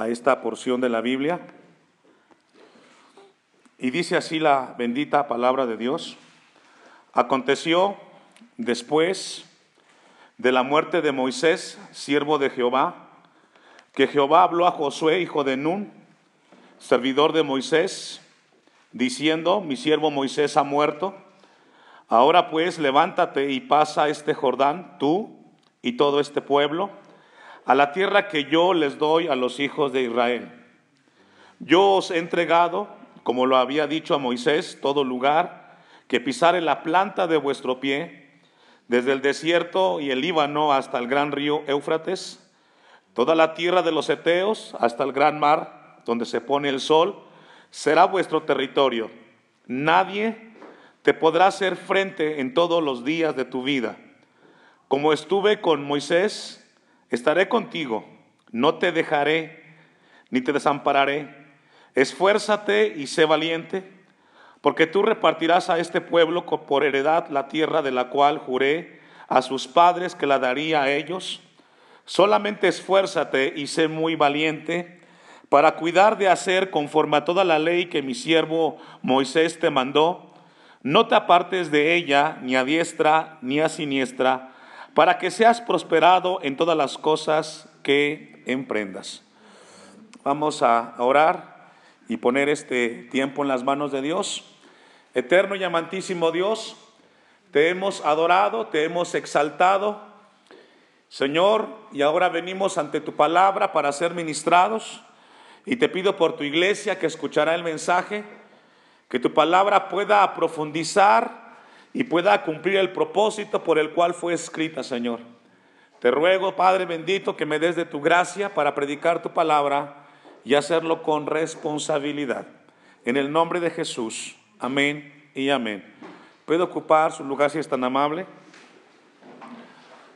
a esta porción de la Biblia. Y dice así la bendita palabra de Dios. Aconteció después de la muerte de Moisés, siervo de Jehová, que Jehová habló a Josué, hijo de Nun, servidor de Moisés, diciendo, mi siervo Moisés ha muerto. Ahora pues levántate y pasa este Jordán, tú y todo este pueblo, a la tierra que yo les doy a los hijos de Israel. Yo os he entregado, como lo había dicho a Moisés, todo lugar que pisare la planta de vuestro pie, desde el desierto y el Líbano hasta el gran río Éufrates, toda la tierra de los Eteos hasta el gran mar, donde se pone el sol, será vuestro territorio. Nadie te podrá hacer frente en todos los días de tu vida. Como estuve con Moisés, estaré contigo, no te dejaré ni te desampararé. Esfuérzate y sé valiente, porque tú repartirás a este pueblo por heredad la tierra de la cual juré a sus padres que la daría a ellos. Solamente esfuérzate y sé muy valiente para cuidar de hacer conforme a toda la ley que mi siervo Moisés te mandó, no te apartes de ella ni a diestra ni a siniestra, para que seas prosperado en todas las cosas que emprendas. Vamos a orar y poner este tiempo en las manos de Dios. Eterno y amantísimo Dios, te hemos adorado, te hemos exaltado. Señor, y ahora venimos ante tu palabra para ser ministrados. Y te pido por tu iglesia que escuchará el mensaje, que tu palabra pueda profundizar y pueda cumplir el propósito por el cual fue escrita, Señor. Te ruego, Padre bendito, que me des de tu gracia para predicar tu palabra y hacerlo con responsabilidad. En el nombre de Jesús. Amén y amén. ¿Puedo ocupar su lugar si es tan amable?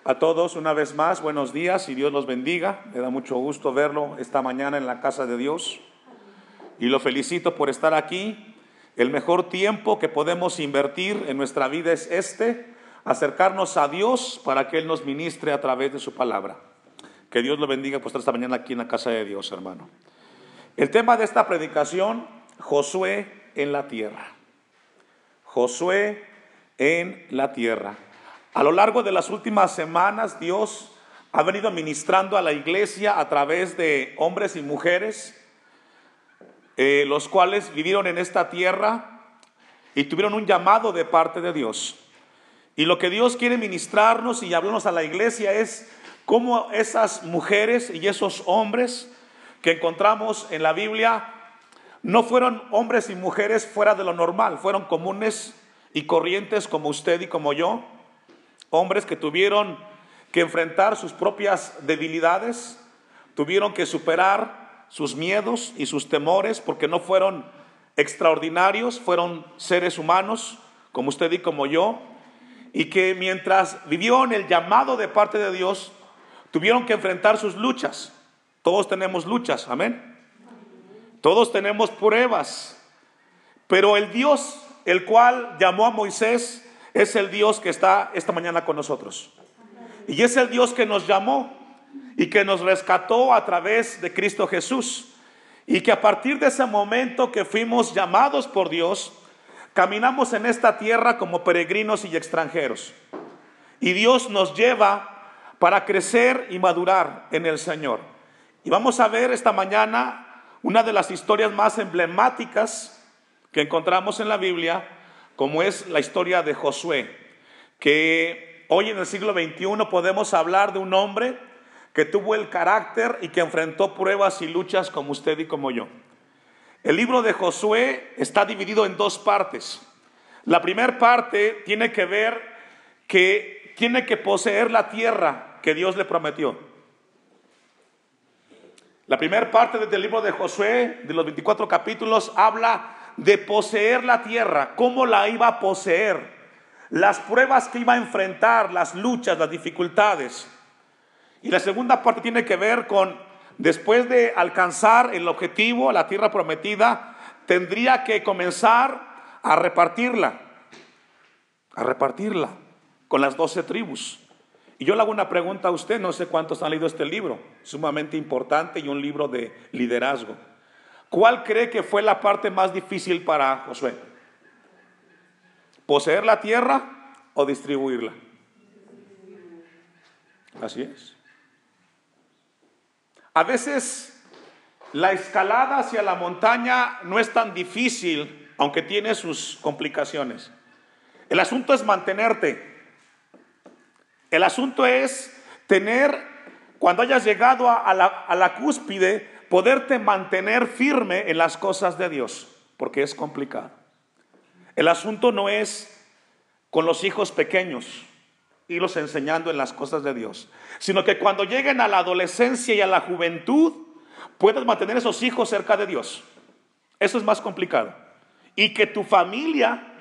A todos una vez más, buenos días y Dios los bendiga. Me da mucho gusto verlo esta mañana en la casa de Dios y lo felicito por estar aquí. El mejor tiempo que podemos invertir en nuestra vida es este, acercarnos a Dios para que Él nos ministre a través de su palabra. Que Dios lo bendiga por estar esta mañana aquí en la casa de Dios, hermano. El tema de esta predicación, Josué en la tierra. Josué en la tierra. A lo largo de las últimas semanas, Dios ha venido ministrando a la iglesia a través de hombres y mujeres, eh, los cuales vivieron en esta tierra y tuvieron un llamado de parte de Dios. Y lo que Dios quiere ministrarnos y hablarnos a la iglesia es cómo esas mujeres y esos hombres que encontramos en la Biblia no fueron hombres y mujeres fuera de lo normal, fueron comunes y corrientes como usted y como yo hombres que tuvieron que enfrentar sus propias debilidades, tuvieron que superar sus miedos y sus temores porque no fueron extraordinarios, fueron seres humanos como usted y como yo, y que mientras vivió en el llamado de parte de Dios, tuvieron que enfrentar sus luchas. Todos tenemos luchas, amén. Todos tenemos pruebas, pero el Dios, el cual llamó a Moisés, es el Dios que está esta mañana con nosotros. Y es el Dios que nos llamó y que nos rescató a través de Cristo Jesús. Y que a partir de ese momento que fuimos llamados por Dios, caminamos en esta tierra como peregrinos y extranjeros. Y Dios nos lleva para crecer y madurar en el Señor. Y vamos a ver esta mañana una de las historias más emblemáticas que encontramos en la Biblia como es la historia de Josué, que hoy en el siglo XXI podemos hablar de un hombre que tuvo el carácter y que enfrentó pruebas y luchas como usted y como yo. El libro de Josué está dividido en dos partes. La primera parte tiene que ver que tiene que poseer la tierra que Dios le prometió. La primera parte del libro de Josué, de los 24 capítulos, habla de poseer la tierra, cómo la iba a poseer, las pruebas que iba a enfrentar, las luchas, las dificultades. Y la segunda parte tiene que ver con, después de alcanzar el objetivo, la tierra prometida, tendría que comenzar a repartirla, a repartirla con las doce tribus. Y yo le hago una pregunta a usted, no sé cuántos han leído este libro, sumamente importante y un libro de liderazgo. ¿Cuál cree que fue la parte más difícil para Josué? ¿Poseer la tierra o distribuirla? Así es. A veces la escalada hacia la montaña no es tan difícil, aunque tiene sus complicaciones. El asunto es mantenerte. El asunto es tener, cuando hayas llegado a, la, cúspide, poderte mantener firme en las cosas de Dios, porque es complicado. El asunto no es con los hijos pequeños, irlos enseñando en las cosas de Dios, sino que cuando lleguen a la adolescencia y a la juventud, puedas mantener esos hijos cerca de Dios. Eso es más complicado. Y que tu familia,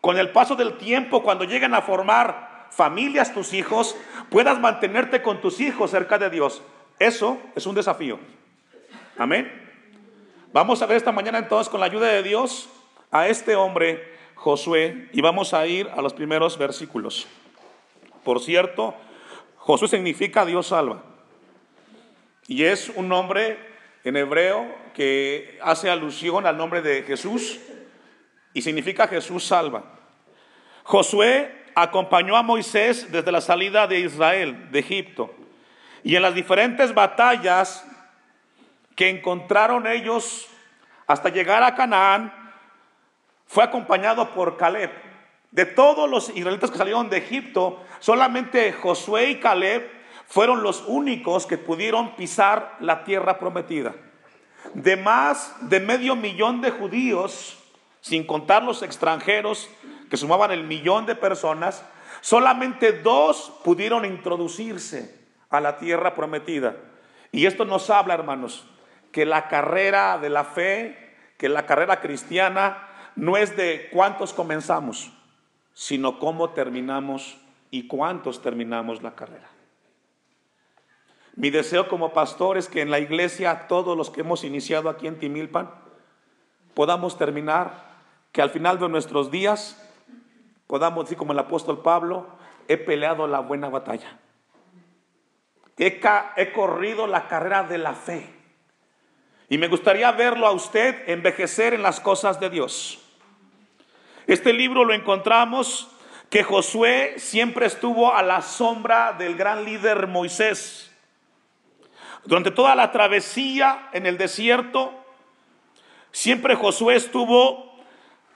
con el paso del tiempo, cuando lleguen a formar familias, tus hijos, puedas mantenerte con tus hijos cerca de Dios. Eso es un desafío. Amén. Vamos a ver esta mañana entonces con la ayuda de Dios a este hombre Josué y vamos a ir a los primeros versículos. Por cierto, Josué significa Dios salva. Y es un nombre en hebreo que hace alusión al nombre de Jesús y significa Jesús salva. Josué acompañó a Moisés desde la salida de Israel, de Egipto. Y en las diferentes batallas que encontraron ellos hasta llegar a Canaán, fue acompañado por Caleb. De todos los israelitas que salieron de Egipto, solamente Josué y Caleb fueron los únicos que pudieron pisar la tierra prometida. De más de medio millón de judíos, sin contar los extranjeros, que sumaban el millón de personas, solamente dos pudieron introducirse a la tierra prometida. Y esto nos habla, hermanos, que la carrera de la fe, que la carrera cristiana no es de cuántos comenzamos, sino cómo terminamos y cuántos terminamos la carrera. Mi deseo como pastor es que en la iglesia todos los que hemos iniciado aquí en Timilpan podamos terminar, que al final de nuestros días podamos decir como el apóstol Pablo, he peleado la buena batalla. He, he corrido la carrera de la fe. Y me gustaría verlo a usted envejecer en las cosas de Dios. Este libro lo encontramos que Josué siempre estuvo a la sombra del gran líder Moisés. Durante toda la travesía en el desierto, siempre Josué estuvo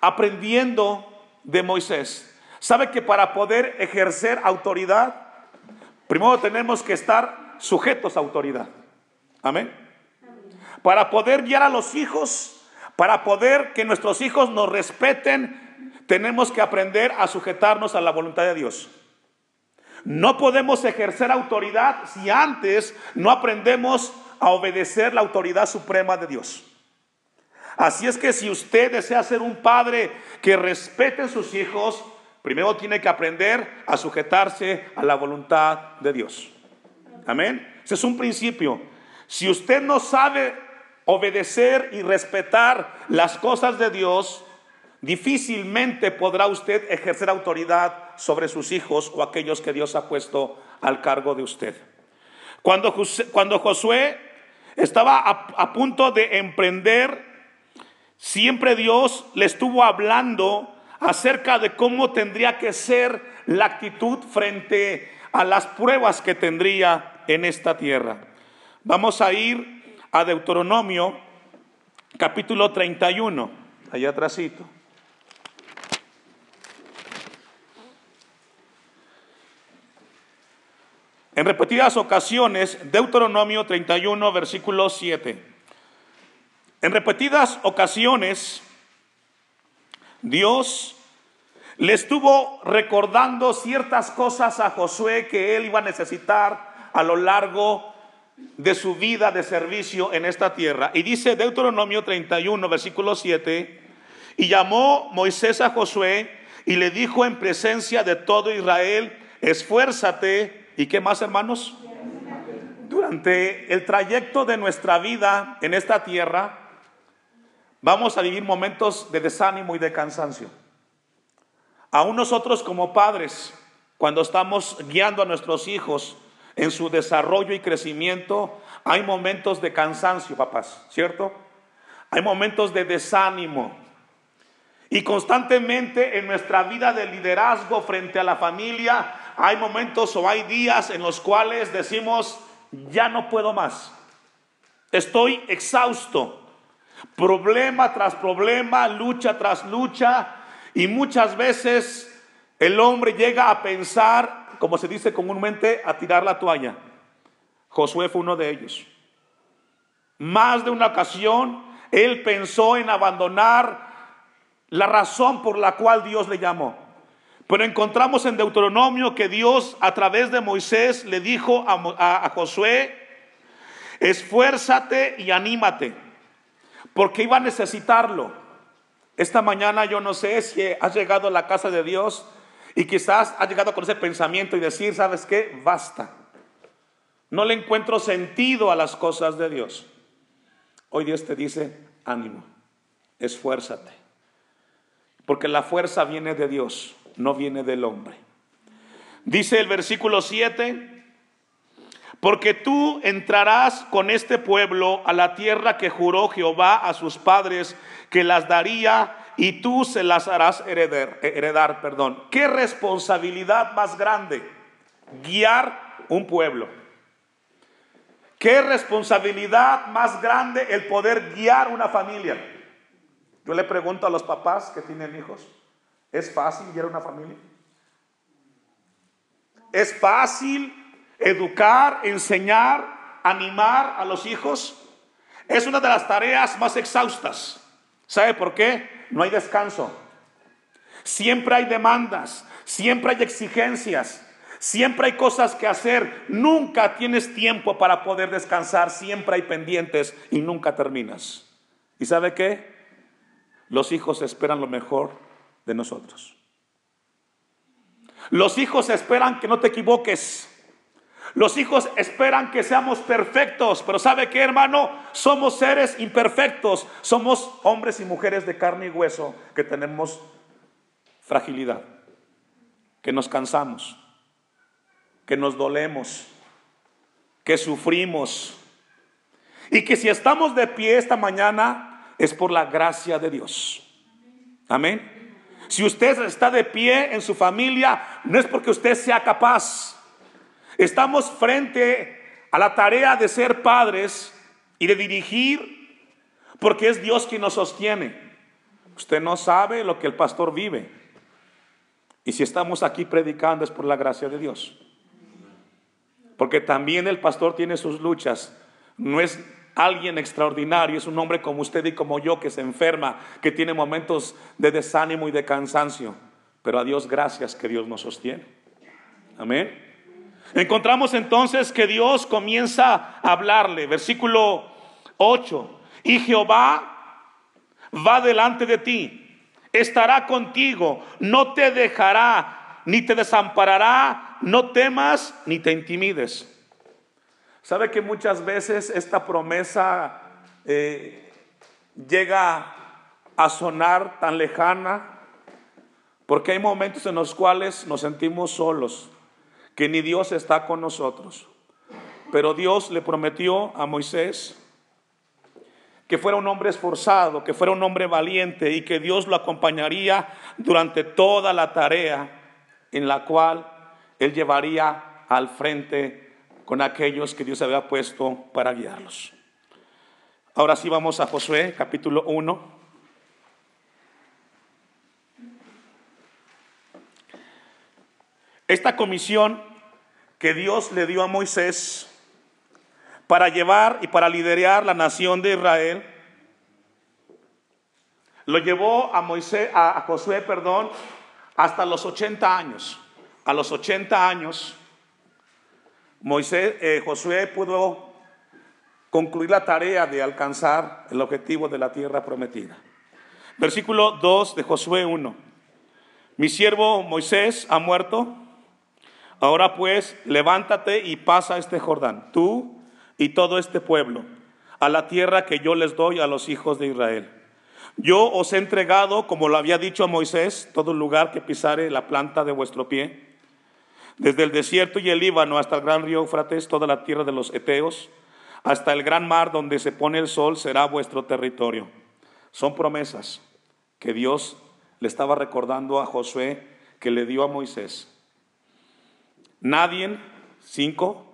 aprendiendo de Moisés. ¿Sabe que para poder ejercer autoridad, primero tenemos que estar sujetos a autoridad? Amén. Para poder guiar a los hijos, para poder que nuestros hijos nos respeten, tenemos que aprender a sujetarnos a la voluntad de Dios. No podemos ejercer autoridad si antes no aprendemos a obedecer la autoridad suprema de Dios. Así es que si usted desea ser un padre que respete a sus hijos, primero tiene que aprender a sujetarse a la voluntad de Dios. Amén. Ese es un principio. Si usted no sabe obedecer y respetar las cosas de Dios, difícilmente podrá usted ejercer autoridad sobre sus hijos o aquellos que Dios ha puesto al cargo de usted. Cuando, cuando Josué estaba a, punto de emprender Siempre Dios le estuvo hablando acerca de cómo tendría que ser la actitud frente a las pruebas que tendría en esta tierra. Vamos a ir a Deuteronomio capítulo 31, allá atrásito. En repetidas ocasiones, Deuteronomio 31, versículo 7. En repetidas ocasiones, Dios le estuvo recordando ciertas cosas a Josué que él iba a necesitar a lo largo de su vida de servicio en esta tierra. Y dice Deuteronomio 31, versículo 7, y llamó Moisés a Josué y le dijo en presencia de todo Israel, esfuérzate. ¿Y qué más, hermanos? Durante el trayecto de nuestra vida en esta tierra, vamos a vivir momentos de desánimo y de cansancio. Aún nosotros como padres cuando estamos guiando a nuestros hijos en su desarrollo y crecimiento, hay momentos de cansancio, papás, ¿cierto? Hay momentos de desánimo. Y constantemente en nuestra vida de liderazgo frente a la familia, hay momentos o hay días en los cuales decimos, ya no puedo más. Estoy exhausto. Problema tras problema, lucha tras lucha. Y muchas veces el hombre llega a pensar, como se dice comúnmente, a tirar la toalla. Josué fue uno de ellos. Más de una ocasión, él pensó en abandonar la razón por la cual Dios le llamó. Pero encontramos en Deuteronomio que Dios a través de Moisés le dijo a, Josué, esfuérzate y anímate, porque iba a necesitarlo. Esta mañana yo no sé si has llegado a la casa de Dios y quizás has llegado con ese pensamiento y decir, ¿sabes qué? Basta. No le encuentro sentido a las cosas de Dios. Hoy Dios te dice, ánimo, esfuérzate. Porque la fuerza viene de Dios no viene del hombre. Dice el versículo 7, porque tú entrarás con este pueblo a la tierra que juró Jehová a sus padres que las daría y tú se las harás heredar, heredar, perdón. ¿Qué responsabilidad más grande? Guiar un pueblo. ¿Qué responsabilidad más grande el poder guiar una familia? Yo le pregunto a los papás que tienen hijos, ¿Es fácil guiar una familia? ¿Es fácil educar, enseñar, animar a los hijos? Es una de las tareas más exhaustas. ¿Sabe por qué? No hay descanso. Siempre hay demandas, siempre hay exigencias, siempre hay cosas que hacer. Nunca tienes tiempo para poder descansar, siempre hay pendientes y nunca terminas. ¿Y sabe qué? Los hijos esperan lo mejor de nosotros. Los hijos esperan que no te equivoques. Los hijos esperan que seamos perfectos, pero ¿sabe qué, hermano? Somos seres imperfectos. Somos hombres y mujeres de carne y hueso que tenemos fragilidad, que nos cansamos, que nos dolemos, que sufrimos. Y que si estamos de pie esta mañana es por la gracia de Dios. Amén. Si usted está de pie en su familia, no es porque usted sea capaz. Estamos frente a la tarea de ser padres y de dirigir, porque es Dios quien nos sostiene. Usted no sabe lo que el pastor vive. Y si estamos aquí predicando es por la gracia de Dios. Porque también el pastor tiene sus luchas. No es alguien extraordinario, es un hombre como usted y como yo que se enferma, que tiene momentos de desánimo y de cansancio. Pero a Dios gracias que Dios nos sostiene. Amén. Encontramos entonces que Dios comienza a hablarle, versículo 8, y Jehová va delante de ti, estará contigo, no te dejará, ni te desamparará, no temas, ni te intimides. ¿Sabe que muchas veces esta promesa eh, llega a sonar tan lejana? Porque hay momentos en los cuales nos sentimos solos, que ni Dios está con nosotros. Pero Dios le prometió a Moisés que fuera un hombre esforzado, que fuera un hombre valiente y que Dios lo acompañaría durante toda la tarea en la cual él llevaría al frente con aquellos que Dios había puesto para guiarlos. Ahora sí vamos a Josué capítulo 1. Esta comisión que Dios le dio a Moisés para llevar y para liderar la nación de Israel, lo llevó a Moisés, a Josué, perdón, hasta los 80 años. A los 80 años Moisés, eh, Josué pudo concluir la tarea de alcanzar el objetivo de la tierra prometida. Versículo 2 de Josué 1. Mi siervo Moisés ha muerto. Ahora pues, levántate y pasa este Jordán, tú y todo este pueblo, a la tierra que yo les doy a los hijos de Israel. Yo os he entregado, como lo había dicho Moisés, todo lugar que pisare la planta de vuestro pie desde el desierto y el Líbano hasta el gran río Eufrates, toda la tierra de los Eteos, hasta el gran mar donde se pone el sol será vuestro territorio. Son promesas que Dios le estaba recordando a Josué que le dio a Moisés. Nadie, cinco,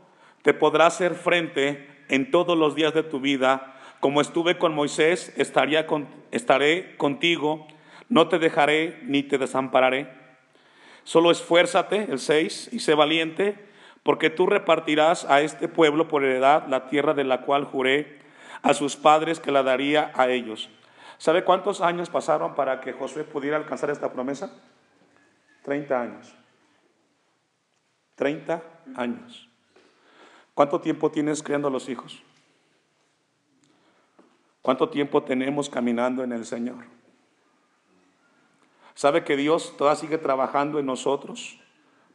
te podrá hacer frente en todos los días de tu vida. Como estuve con Moisés, estaría estaré contigo, no te dejaré ni te desampararé. Solo esfuérzate, el 6, y sé valiente, porque tú repartirás a este pueblo por heredad la tierra de la cual juré a sus padres que la daría a ellos. ¿Sabe cuántos años pasaron para que Josué pudiera alcanzar esta promesa? Treinta años. Treinta años. ¿Cuánto tiempo tienes criando a los hijos? ¿Cuánto tiempo tenemos caminando en el Señor? ¿Sabe que Dios todavía sigue trabajando en nosotros?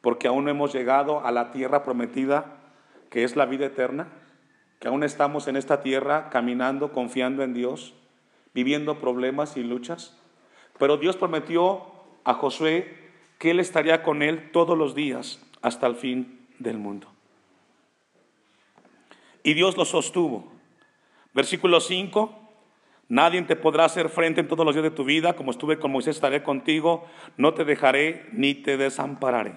Porque aún no hemos llegado a la tierra prometida, que es la vida eterna, que aún estamos en esta tierra caminando, confiando en Dios, viviendo problemas y luchas. Pero Dios prometió a Josué que Él estaría con él todos los días hasta el fin del mundo. Y Dios lo sostuvo. Versículo 5. Nadie te podrá hacer frente en todos los días de tu vida, como estuve con Moisés, estaré contigo, no te dejaré ni te desampararé.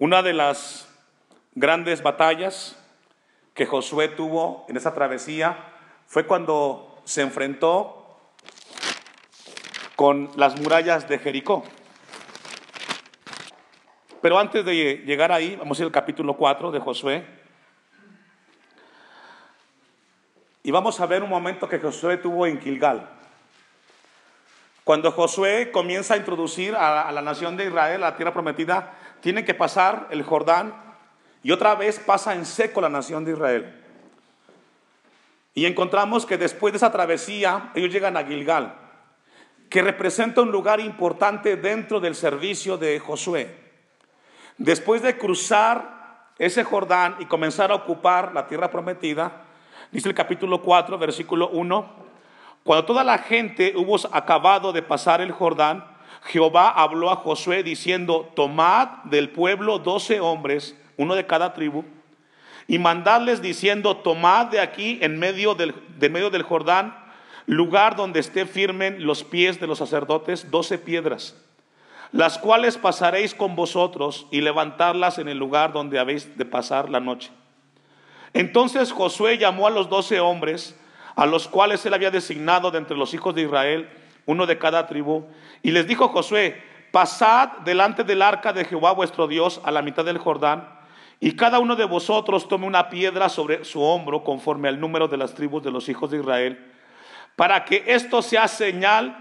Una de las grandes batallas que Josué tuvo en esa travesía fue cuando se enfrentó con las murallas de Jericó. Pero antes de llegar ahí, vamos a ir al capítulo 4 de Josué. Y vamos a ver un momento que Josué tuvo en Gilgal. Cuando Josué comienza a introducir a, la nación de Israel, a la tierra prometida, tiene que pasar el Jordán y otra vez pasa en seco la nación de Israel. Y encontramos que después de esa travesía, ellos llegan a Gilgal, que representa un lugar importante dentro del servicio de Josué. Después de cruzar ese Jordán y comenzar a ocupar la tierra prometida, Dice el capítulo 4, versículo 1, cuando toda la gente hubo acabado de pasar el Jordán, Jehová habló a Josué diciendo, tomad del pueblo doce hombres, uno de cada tribu, y mandadles diciendo, tomad de aquí en medio del, de medio del Jordán, lugar donde esté firmen los pies de los sacerdotes, doce piedras, las cuales pasaréis con vosotros y levantarlas en el lugar donde habéis de pasar la noche. Entonces Josué llamó a los doce hombres, a los cuales él había designado de entre los hijos de Israel, uno de cada tribu, y les dijo Josué, pasad delante del arca de Jehová vuestro Dios a la mitad del Jordán, y cada uno de vosotros tome una piedra sobre su hombro conforme al número de las tribus de los hijos de Israel, para que esto sea señal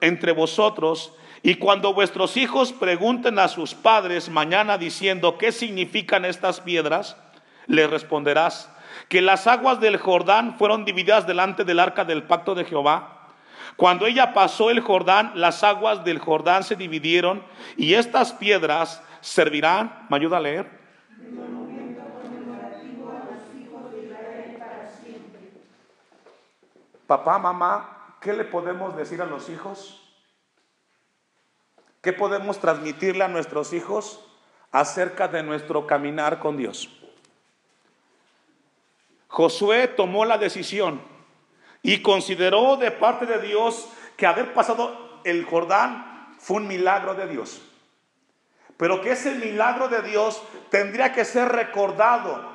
entre vosotros, y cuando vuestros hijos pregunten a sus padres mañana diciendo, ¿qué significan estas piedras? Le responderás que las aguas del Jordán fueron divididas delante del arca del pacto de Jehová. Cuando ella pasó el Jordán, las aguas del Jordán se dividieron y estas piedras servirán, ¿me ayuda a leer? Papá, mamá, ¿qué le podemos decir a los hijos? ¿Qué podemos transmitirle a nuestros hijos acerca de nuestro caminar con Dios? Josué tomó la decisión y consideró de parte de Dios que haber pasado el Jordán fue un milagro de Dios. Pero que ese milagro de Dios tendría que ser recordado.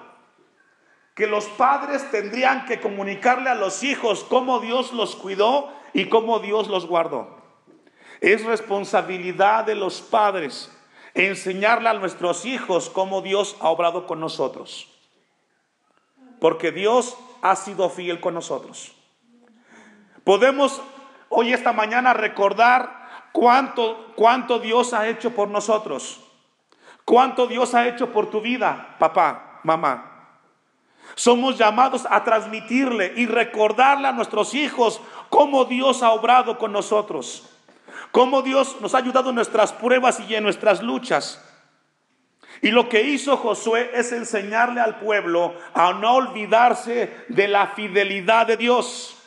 Que los padres tendrían que comunicarle a los hijos cómo Dios los cuidó y cómo Dios los guardó. Es responsabilidad de los padres enseñarle a nuestros hijos cómo Dios ha obrado con nosotros porque Dios ha sido fiel con nosotros. Podemos hoy esta mañana recordar cuánto, cuánto Dios ha hecho por nosotros, cuánto Dios ha hecho por tu vida, papá, mamá. Somos llamados a transmitirle y recordarle a nuestros hijos cómo Dios ha obrado con nosotros, cómo Dios nos ha ayudado en nuestras pruebas y en nuestras luchas. Y lo que hizo Josué es enseñarle al pueblo a no olvidarse de la fidelidad de Dios.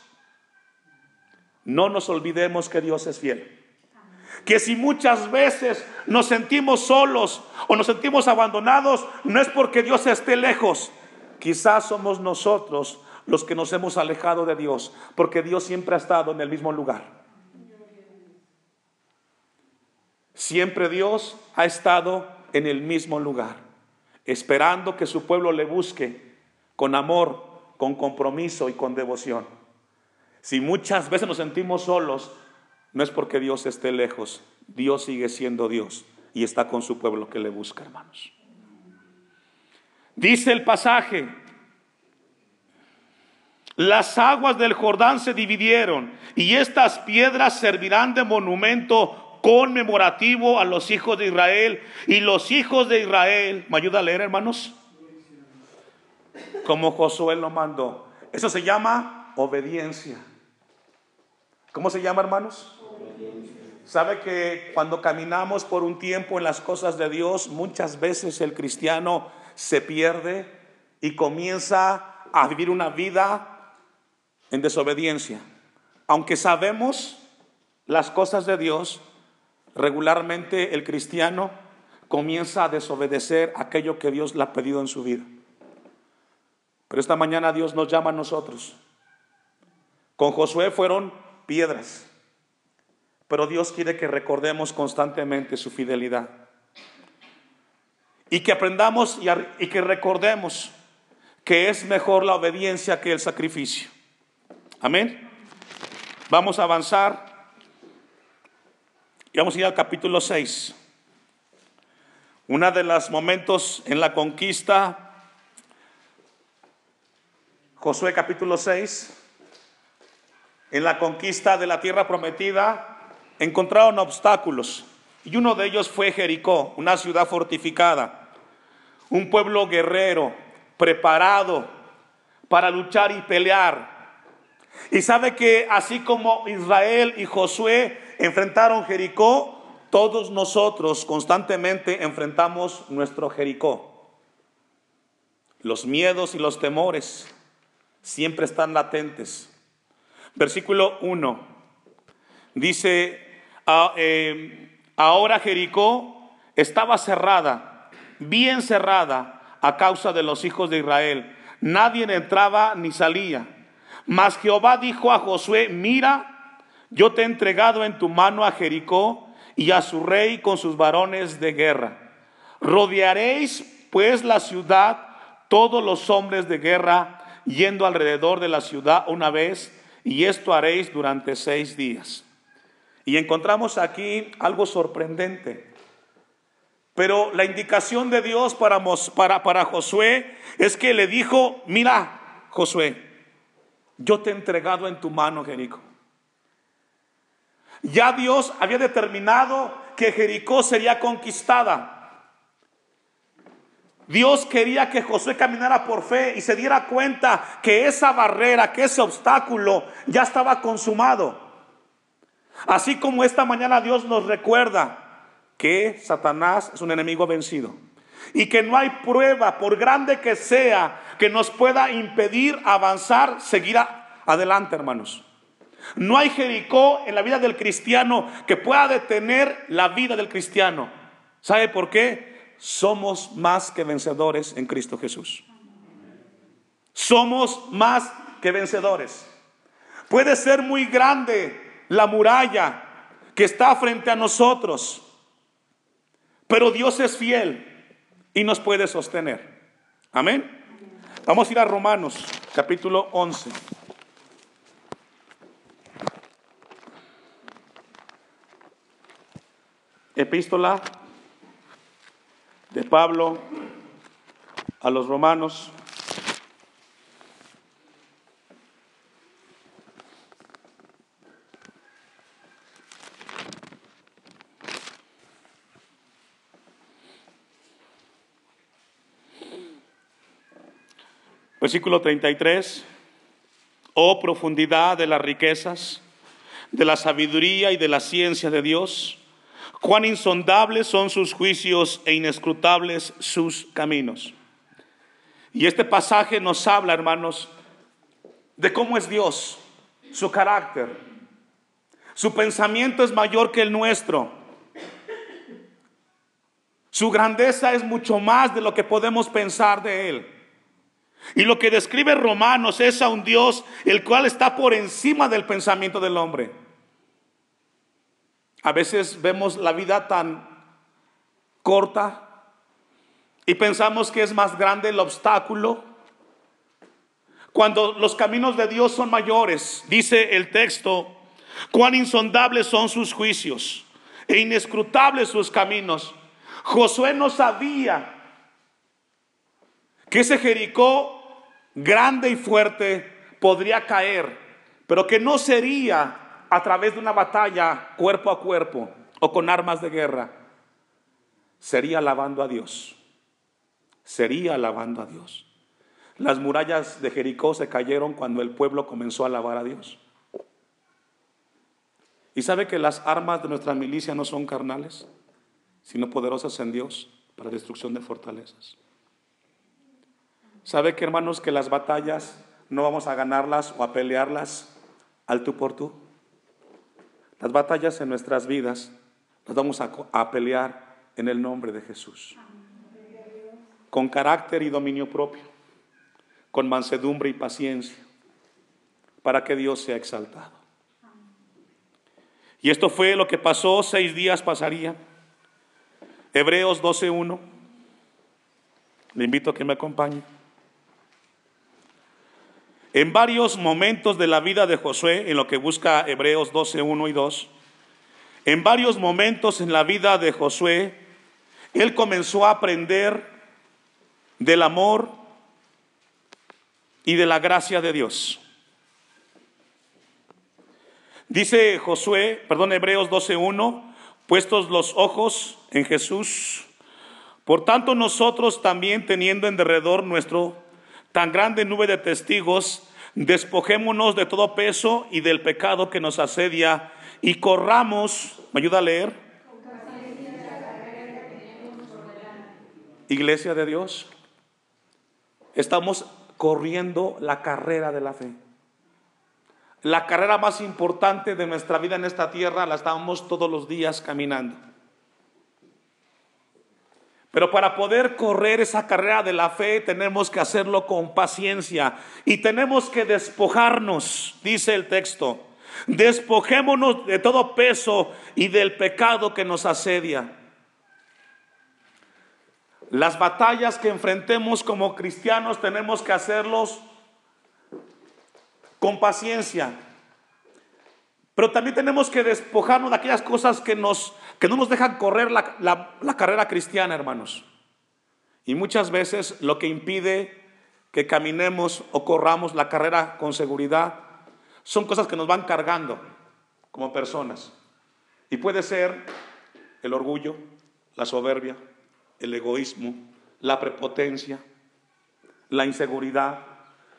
No nos olvidemos que Dios es fiel. que si muchas veces nos sentimos solos o nos sentimos abandonados, no es porque Dios esté lejos. Quizás somos nosotros los que nos hemos alejado de Dios, porque Dios siempre ha estado en el mismo lugar. Siempre Dios ha estado en el mismo lugar, esperando que su pueblo le busque con amor, con compromiso y con devoción. Si muchas veces nos sentimos solos, no es porque Dios esté lejos, Dios sigue siendo Dios y está con su pueblo que le busca, hermanos. Dice el pasaje, las aguas del Jordán se dividieron y estas piedras servirán de monumento conmemorativo a los hijos de Israel. Y los hijos de Israel, ¿me ayuda a leer hermanos? Como Josué lo mandó. Eso se llama obediencia. ¿Cómo se llama hermanos? Sabe que cuando caminamos por un tiempo en las cosas de Dios, muchas veces el cristiano se pierde y comienza a vivir una vida en desobediencia. Aunque sabemos las cosas de Dios, regularmente el cristiano comienza a desobedecer aquello que Dios le ha pedido en su vida. Pero esta mañana Dios nos llama a nosotros. Con Josué fueron piedras. Pero Dios quiere que recordemos constantemente su fidelidad. Y que aprendamos y, que recordemos que es mejor la obediencia que el sacrificio. Amén. Vamos a avanzar. Y vamos a ir al capítulo 6. Uno de los momentos en la conquista, Josué capítulo 6, en la conquista de la tierra prometida, encontraron obstáculos y uno de ellos fue Jericó, una ciudad fortificada, un pueblo guerrero, preparado para luchar y pelear. Y sabe que así como Israel y Josué enfrentaron Jericó, todos nosotros constantemente enfrentamos nuestro Jericó. Los miedos y los temores siempre están latentes. Versículo 1 dice, Ah, em, ahora Jericó estaba cerrada, bien cerrada a causa de los hijos de Israel. Nadie entraba ni salía. Mas Jehová dijo a Josué, mira, yo te he entregado en tu mano a Jericó y a su rey con sus varones de guerra. Rodearéis pues la ciudad todos los hombres de guerra yendo alrededor de la ciudad una vez, y esto haréis durante seis días. Y encontramos aquí algo sorprendente. Pero la indicación de Dios para, para, para Josué es que le dijo, mira, Josué, yo te he entregado en tu mano Jericó. Ya Dios había determinado que Jericó sería conquistada. Dios quería que Josué caminara por fe y se diera cuenta que esa barrera, que ese obstáculo ya estaba consumado. Así como esta mañana Dios nos recuerda que Satanás es un enemigo vencido y que no hay prueba, por grande que sea, que nos pueda impedir avanzar, seguir adelante, hermanos. No hay Jericó en la vida del cristiano que pueda detener la vida del cristiano. ¿Sabe por qué? Somos más que vencedores en Cristo Jesús. Somos más que vencedores. Puede ser muy grande la muralla que está frente a nosotros. Pero Dios es fiel y nos puede sostener. Amén. Vamos a ir a Romanos, capítulo 11. Epístola de Pablo a los romanos. Versículo 33. Oh profundidad de las riquezas, de la sabiduría y de la ciencia de Dios. Cuán insondables son sus juicios e inescrutables sus caminos. Y este pasaje nos habla, hermanos, de cómo es Dios, su carácter, Su pensamiento es mayor que el nuestro. Su grandeza es mucho más de lo que podemos pensar de Él. Y lo que describe Romanos es a un Dios el cual está por encima del pensamiento del hombre. A veces vemos la vida tan corta y pensamos que es más grande el obstáculo. Cuando los caminos de Dios son mayores, dice el texto, cuán insondables son sus juicios e inescrutables sus caminos. Josué no sabía que ese Jericó grande y fuerte podría caer, pero que no sería a través de una batalla cuerpo a cuerpo o con armas de guerra, sería alabando a Dios, sería alabando a Dios. Las murallas de Jericó se cayeron cuando el pueblo comenzó a alabar a Dios. ¿Y sabe que las armas de nuestra milicia no son carnales, sino poderosas en Dios para destrucción de fortalezas? ¿Sabe que hermanos que las batallas no vamos a ganarlas o a pelearlas al tú por tú? Las batallas en nuestras vidas las vamos a, a pelear en el nombre de Jesús. Con carácter y dominio propio, con mansedumbre y paciencia, para que Dios sea exaltado. Y esto fue lo que pasó, seis días pasaría. Hebreos 12.1. Le invito a que me acompañe. En varios momentos de la vida de Josué, en lo que busca Hebreos 12, 1 y 2, en varios momentos en la vida de Josué, él comenzó a aprender del amor y de la gracia de Dios. Dice Josué, perdón, Hebreos 12:1, puestos los ojos en Jesús, por tanto nosotros también teniendo en derredor nuestro tan grande nube de testigos, despojémonos de todo peso y del pecado que nos asedia y corramos, ¿me ayuda a leer? Iglesia de Dios, estamos corriendo la carrera de la fe. La carrera más importante de nuestra vida en esta tierra la estamos todos los días caminando. Pero para poder correr esa carrera de la fe tenemos que hacerlo con paciencia y tenemos que despojarnos, dice el texto. Despojémonos de todo peso y del pecado que nos asedia. Las batallas que enfrentemos como cristianos tenemos que hacerlos con paciencia. Pero también tenemos que despojarnos de aquellas cosas que, nos, que no nos dejan correr la, la carrera cristiana, hermanos. Y muchas veces lo que impide que caminemos o corramos la carrera con seguridad son cosas que nos van cargando como personas. Y puede ser el orgullo, la soberbia, el egoísmo, la prepotencia, la inseguridad,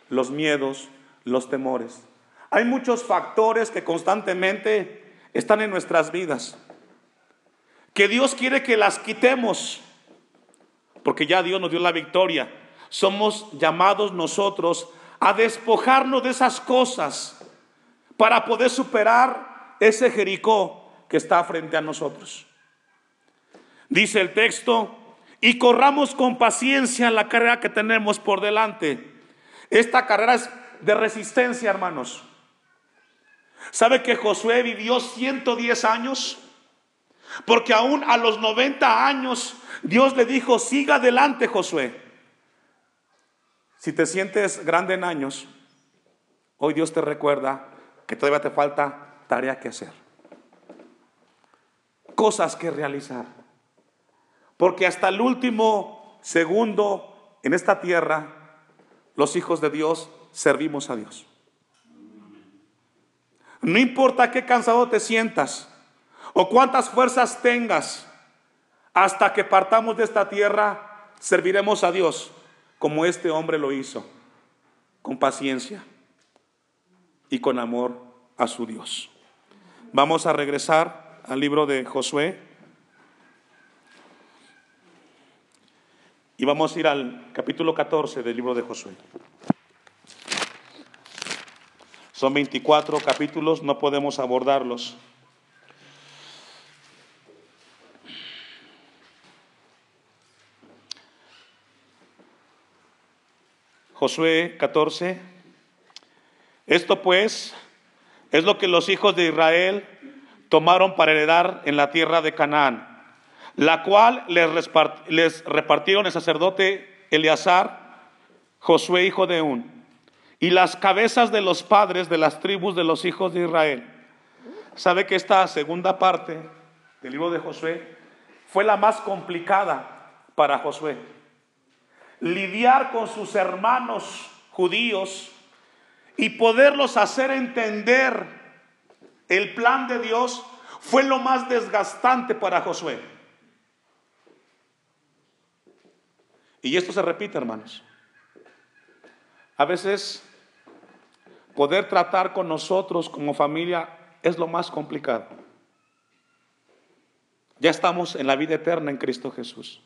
los miedos, los temores. Hay muchos factores que constantemente están en nuestras vidas, que Dios quiere que las quitemos, porque ya Dios nos dio la victoria. Somos llamados nosotros a despojarnos de esas cosas para poder superar ese Jericó que está frente a nosotros. Dice el texto, y corramos con paciencia la carrera que tenemos por delante. Esta carrera es de resistencia, hermanos. ¿Sabe que Josué vivió 110 años? Porque aún a los 90 años Dios le dijo, siga adelante Josué. Si te sientes grande en años, hoy Dios te recuerda que todavía te falta tarea que hacer. Cosas que realizar. Porque hasta el último segundo en esta tierra, los hijos de Dios servimos a Dios. No importa qué cansado te sientas o cuántas fuerzas tengas, hasta que partamos de esta tierra, serviremos a Dios como este hombre lo hizo, con paciencia y con amor a su Dios. Vamos a regresar al libro de Josué y vamos a ir al capítulo 14 del libro de Josué. Son 24 capítulos, no podemos abordarlos. Josué 14. Esto pues es lo que los hijos de Israel tomaron para heredar en la tierra de Canaán, la cual les, repartieron el sacerdote Eleazar, Josué hijo de Un, y las cabezas de los padres de las tribus de los hijos de Israel. ¿Sabe que esta segunda parte del libro de Josué fue la más complicada para Josué? Lidiar con sus hermanos judíos y poderlos hacer entender el plan de Dios fue lo más desgastante para Josué. Y esto se repite, hermanos. A veces poder tratar con nosotros como familia es lo más complicado. Ya estamos en la vida eterna en Cristo Jesús.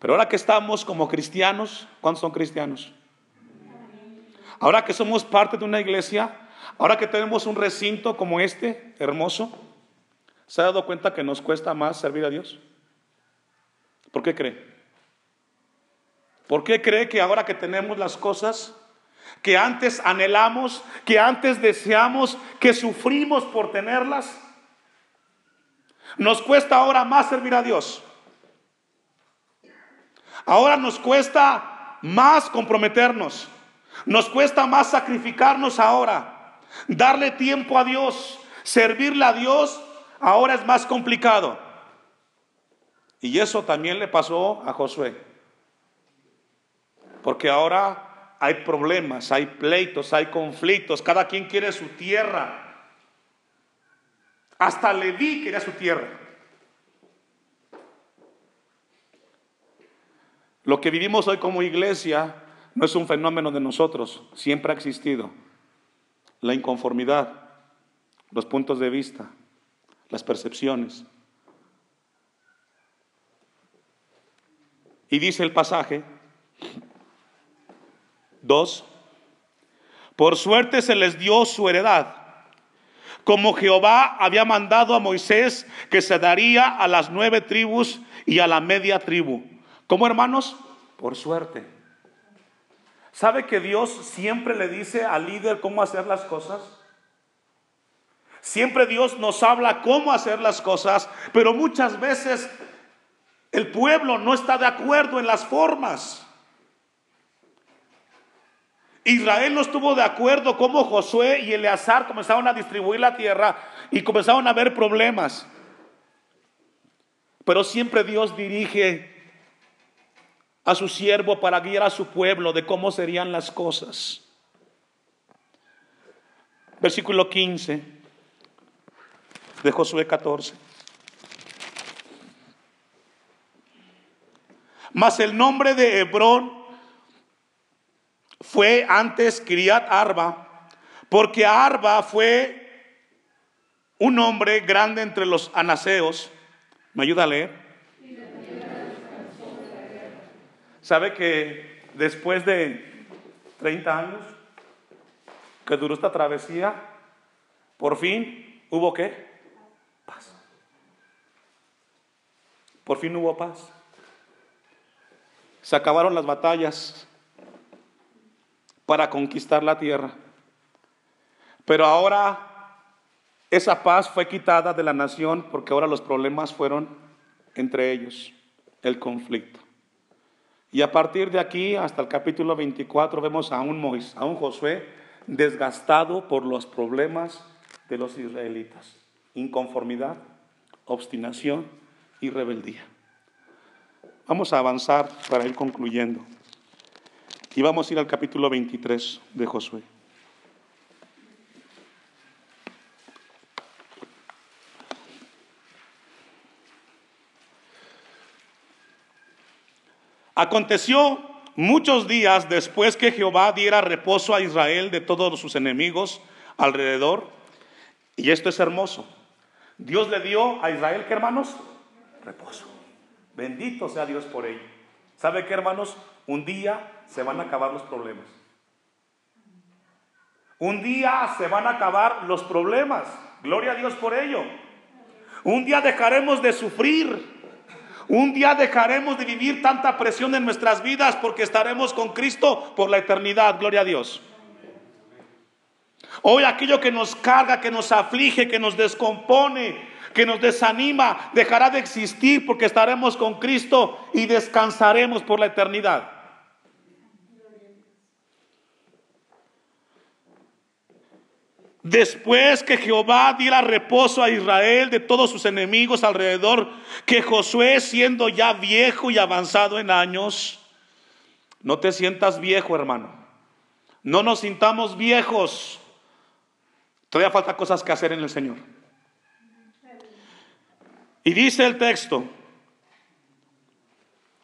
Pero ahora que estamos como cristianos, ¿cuántos son cristianos? Ahora que somos parte de una iglesia, ahora que tenemos un recinto como este, hermoso, ¿se ha dado cuenta que nos cuesta más servir a Dios? ¿Por qué cree? ¿Por qué cree que ahora que tenemos las cosas que antes anhelamos, que antes deseamos, que sufrimos por tenerlas, nos cuesta ahora más servir a Dios? Ahora nos cuesta más comprometernos. Nos cuesta más sacrificarnos ahora, darle tiempo a Dios, servirle a Dios, ahora es más complicado. Y eso también le pasó a Josué. Porque ahora hay problemas, hay pleitos, hay conflictos, cada quien quiere su tierra. Hasta Leví quería su tierra. Lo que vivimos hoy como iglesia no es un fenómeno de nosotros, siempre ha existido. La inconformidad, los puntos de vista, las percepciones. Y dice el pasaje, dos, por suerte se les dio su heredad, como Jehová había mandado a Moisés que se daría a las nueve tribus y a la media tribu. ¿Cómo hermanos? Por suerte. ¿Sabe que Dios siempre le dice al líder cómo hacer las cosas? Siempre Dios nos habla cómo hacer las cosas, pero muchas veces el pueblo no está de acuerdo en las formas. Israel no estuvo de acuerdo cómo Josué y Eleazar comenzaron a distribuir la tierra y comenzaron a haber problemas. Pero siempre Dios dirige a su siervo para guiar a su pueblo de cómo serían las cosas. Versículo 15 de Josué 14. Mas el nombre de Hebrón fue antes Criat Arba, porque Arba fue un hombre grande entre los anaseos. ¿Me ayuda a leer? ¿Sabe que después de 30 años que duró esta travesía, por fin hubo qué? Paz. Por fin hubo paz. Se acabaron las batallas para conquistar la tierra. Pero ahora esa paz fue quitada de la nación porque ahora los problemas fueron entre ellos, el conflicto. Y a partir de aquí hasta el capítulo 24 vemos a un, Moisés, a un Josué desgastado por los problemas de los israelitas. Inconformidad, obstinación y rebeldía. Vamos a avanzar para ir concluyendo. Y vamos a ir al capítulo 23 de Josué. Aconteció muchos días después que Jehová diera reposo a Israel de todos sus enemigos alrededor. Y esto es hermoso. Dios le dio a Israel, ¿qué hermanos? Reposo. Bendito sea Dios por ello. ¿Sabe qué hermanos? Un día se van a acabar los problemas. Un día se van a acabar los problemas. Gloria a Dios por ello. Un día dejaremos de sufrir. Un día dejaremos de vivir tanta presión en nuestras vidas porque estaremos con Cristo por la eternidad. Gloria a Dios. Hoy aquello que nos carga, que nos aflige, que nos descompone, que nos desanima, dejará de existir porque estaremos con Cristo y descansaremos por la eternidad. Después que Jehová diera reposo a Israel de todos sus enemigos alrededor, que Josué siendo ya viejo y avanzado en años, no te sientas viejo hermano, no nos sintamos viejos, todavía falta cosas que hacer en el Señor. Y dice el texto,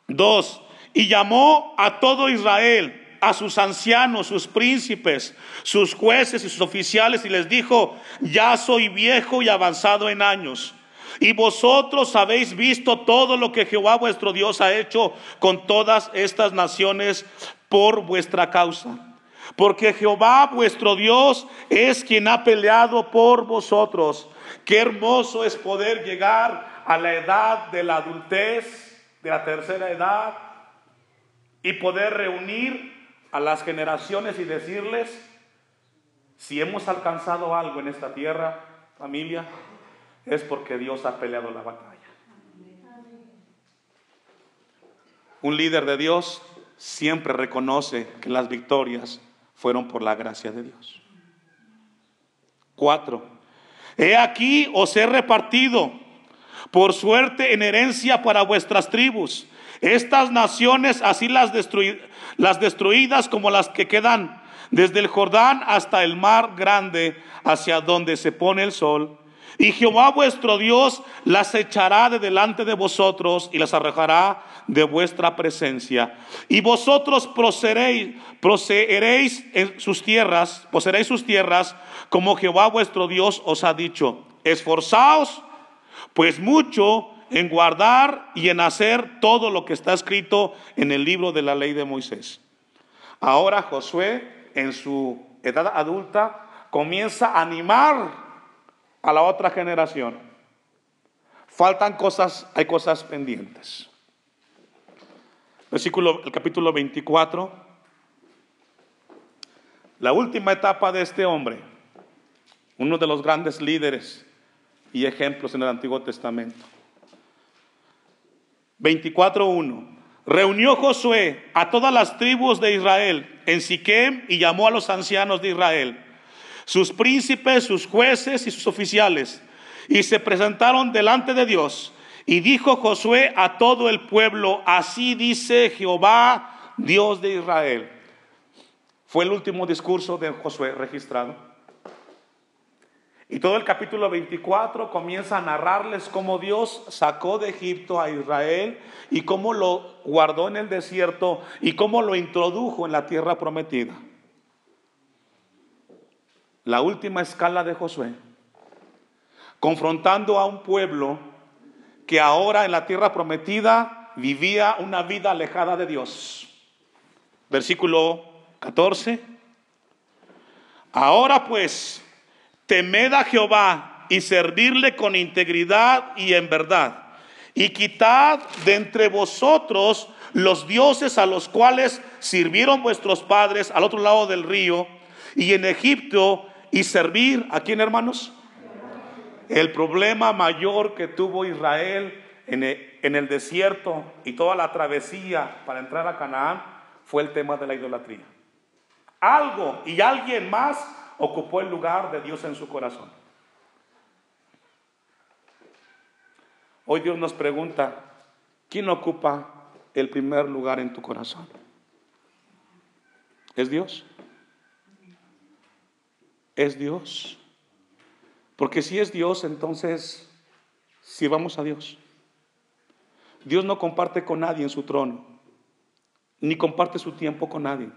dos, y llamó a todo Israel a sus ancianos, sus príncipes, sus jueces y sus oficiales y les dijo, ya soy viejo y avanzado en años. Y vosotros habéis visto todo lo que Jehová vuestro Dios ha hecho con todas estas naciones por vuestra causa. Porque Jehová vuestro Dios es quien ha peleado por vosotros. Qué hermoso es poder llegar a la edad de la adultez, de la tercera edad, y poder reunir a las generaciones y decirles, si hemos alcanzado algo en esta tierra, familia, es porque Dios ha peleado la batalla. Un líder de Dios siempre reconoce que las victorias fueron por la gracia de Dios. Cuatro, he aquí os he repartido por suerte en herencia para vuestras tribus estas naciones, así las, las destruidas como las que quedan, desde el Jordán hasta el mar grande, hacia donde se pone el sol. Y Jehová vuestro Dios las echará de delante de vosotros y las arrojará de vuestra presencia. Y vosotros procederéis en sus tierras, poseeréis sus tierras, como Jehová vuestro Dios os ha dicho. Esforzaos, pues mucho en guardar y en hacer todo lo que está escrito en el libro de la ley de Moisés. Ahora Josué, en su edad adulta, comienza a animar a la otra generación. Faltan cosas, hay cosas pendientes. Versículo, el capítulo 24. La última etapa de este hombre, uno de los grandes líderes y ejemplos en el Antiguo Testamento. 24.1. Reunió Josué a todas las tribus de Israel en Siquem y llamó a los ancianos de Israel, sus príncipes, sus jueces y sus oficiales, y se presentaron delante de Dios. Y dijo Josué a todo el pueblo, así dice Jehová, Dios de Israel. Fue el último discurso de Josué registrado. Y todo el capítulo 24 comienza a narrarles cómo Dios sacó de Egipto a Israel y cómo lo guardó en el desierto y cómo lo introdujo en la tierra prometida. La última escala de Josué, confrontando a un pueblo que ahora en la tierra prometida vivía una vida alejada de Dios. Versículo 14. Ahora pues, Temed a Jehová y servirle con integridad y en verdad. Y quitad de entre vosotros los dioses a los cuales sirvieron vuestros padres al otro lado del río y en Egipto y servir a quién hermanos? El problema mayor que tuvo Israel en en el desierto y toda la travesía para entrar a Canaán fue el tema de la idolatría. Algo y alguien más ocupó el lugar de Dios en su corazón. Hoy Dios nos pregunta, ¿quién ocupa el primer lugar en tu corazón? ¿Es Dios? ¿Es Dios? Porque si es Dios, entonces sirvamos a Dios. Dios no comparte con nadie en su trono, ni comparte su tiempo con nadie.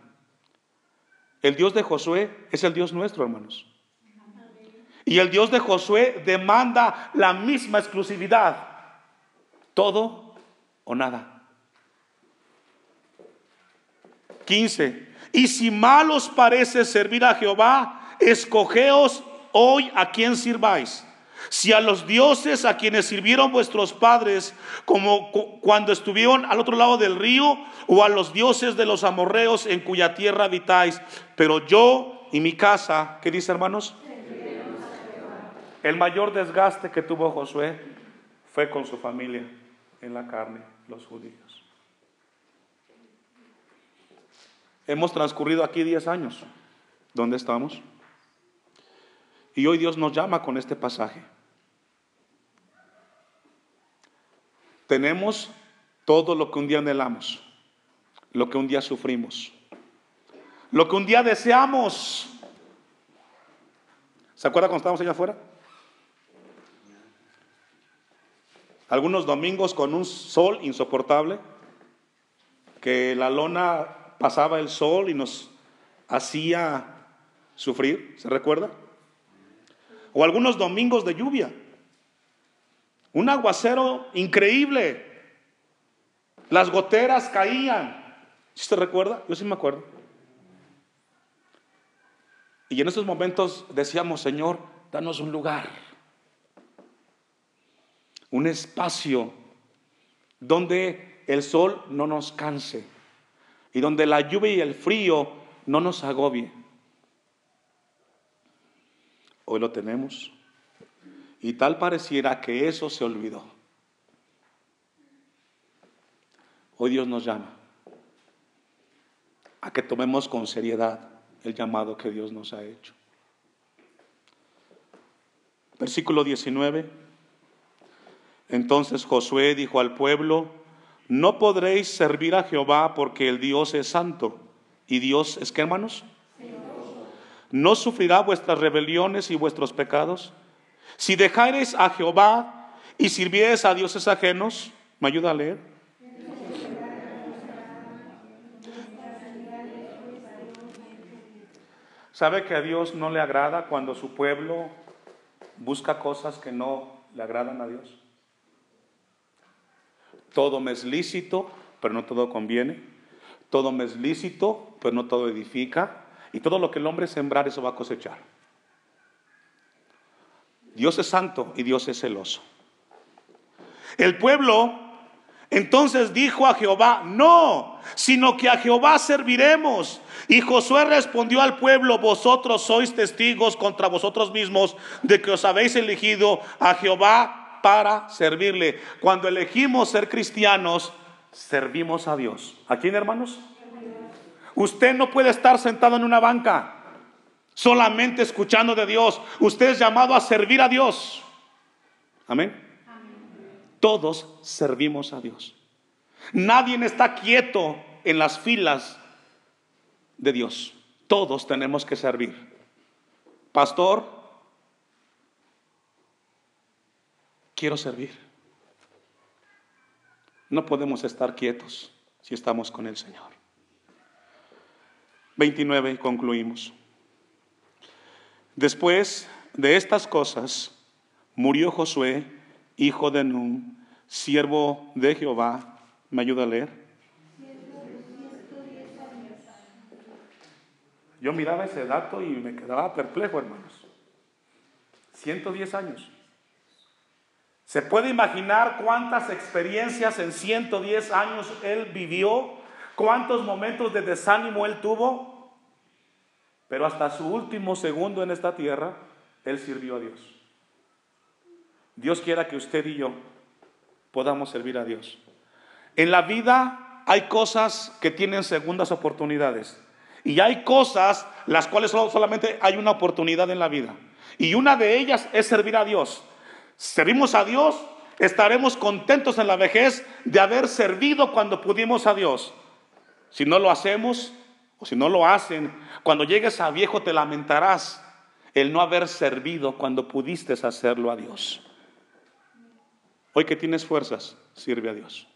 El Dios de Josué es el Dios nuestro, hermanos. Y el Dios de Josué demanda la misma exclusividad. Todo o nada. 15. Y si mal os parece servir a Jehová, escogeos hoy a quien sirváis. Si a los dioses a quienes sirvieron vuestros padres, como cuando estuvieron al otro lado del río, o a los dioses de los amorreos en cuya tierra habitáis, pero yo y mi casa, ¿qué dice hermanos? El mayor desgaste que tuvo Josué fue con su familia en la carne, los judíos. Hemos transcurrido aquí 10 años. ¿Dónde estamos? Y hoy Dios nos llama con este pasaje. Tenemos todo lo que un día anhelamos, lo que un día sufrimos, lo que un día deseamos. ¿Se acuerda cuando estábamos allá afuera? Algunos domingos con un sol insoportable, que la lona pasaba el sol y nos hacía sufrir, ¿se recuerda? O algunos domingos de lluvia. Un aguacero increíble. Las goteras caían. ¿Sí se recuerda? Yo sí me acuerdo. Y en esos momentos decíamos, Señor, danos un lugar, un espacio donde el sol no nos canse y donde la lluvia y el frío no nos agobie. Hoy lo tenemos. Y tal pareciera que eso se olvidó. Hoy Dios nos llama a que tomemos con seriedad el llamado que Dios nos ha hecho. Versículo 19. Entonces Josué dijo al pueblo, no podréis servir a Jehová porque el Dios es santo. ¿Y Dios es qué, hermanos? ¿No sufrirá vuestras rebeliones y vuestros pecados? Si dejareis a Jehová y sirviereis a dioses ajenos, ¿me ayuda a leer? ¿Sabe que a Dios no le agrada cuando su pueblo busca cosas que no le agradan a Dios? Todo me es lícito, pero no todo conviene. Todo me es lícito, pero no todo edifica. Y todo lo que el hombre sembrar, eso va a cosechar. Dios es santo y Dios es celoso. El pueblo entonces dijo a Jehová, no, sino que a Jehová serviremos. Y Josué respondió al pueblo, vosotros sois testigos contra vosotros mismos de que os habéis elegido a Jehová para servirle. Cuando elegimos ser cristianos, servimos a Dios. ¿A quién, hermanos? Usted no puede estar sentado en una banca solamente escuchando de Dios. Usted es llamado a servir a Dios. Amén. Todos servimos a Dios. Nadie está quieto en las filas de Dios. Todos tenemos que servir. Pastor, quiero servir. No podemos estar quietos si estamos con el Señor. 29 concluimos. Después de estas cosas, murió Josué, hijo de Nun, siervo de Jehová. ¿Me ayuda a leer? Yo miraba ese dato y me quedaba perplejo, hermanos. 110 años. ¿Se puede imaginar cuántas experiencias en 110 años él vivió? ¿Cuántos momentos de desánimo él tuvo? Pero hasta su último segundo en esta tierra, él sirvió a Dios. Dios quiera que usted y yo podamos servir a Dios. En la vida hay cosas que tienen segundas oportunidades. Y hay cosas las cuales solamente hay una oportunidad en la vida. Y una de ellas es servir a Dios. Servimos a Dios, estaremos contentos en la vejez de haber servido cuando pudimos a Dios. Si no lo hacemos o si no lo hacen, cuando llegues a viejo te lamentarás el no haber servido cuando pudiste hacerlo a Dios. Hoy que tienes fuerzas, sirve a Dios.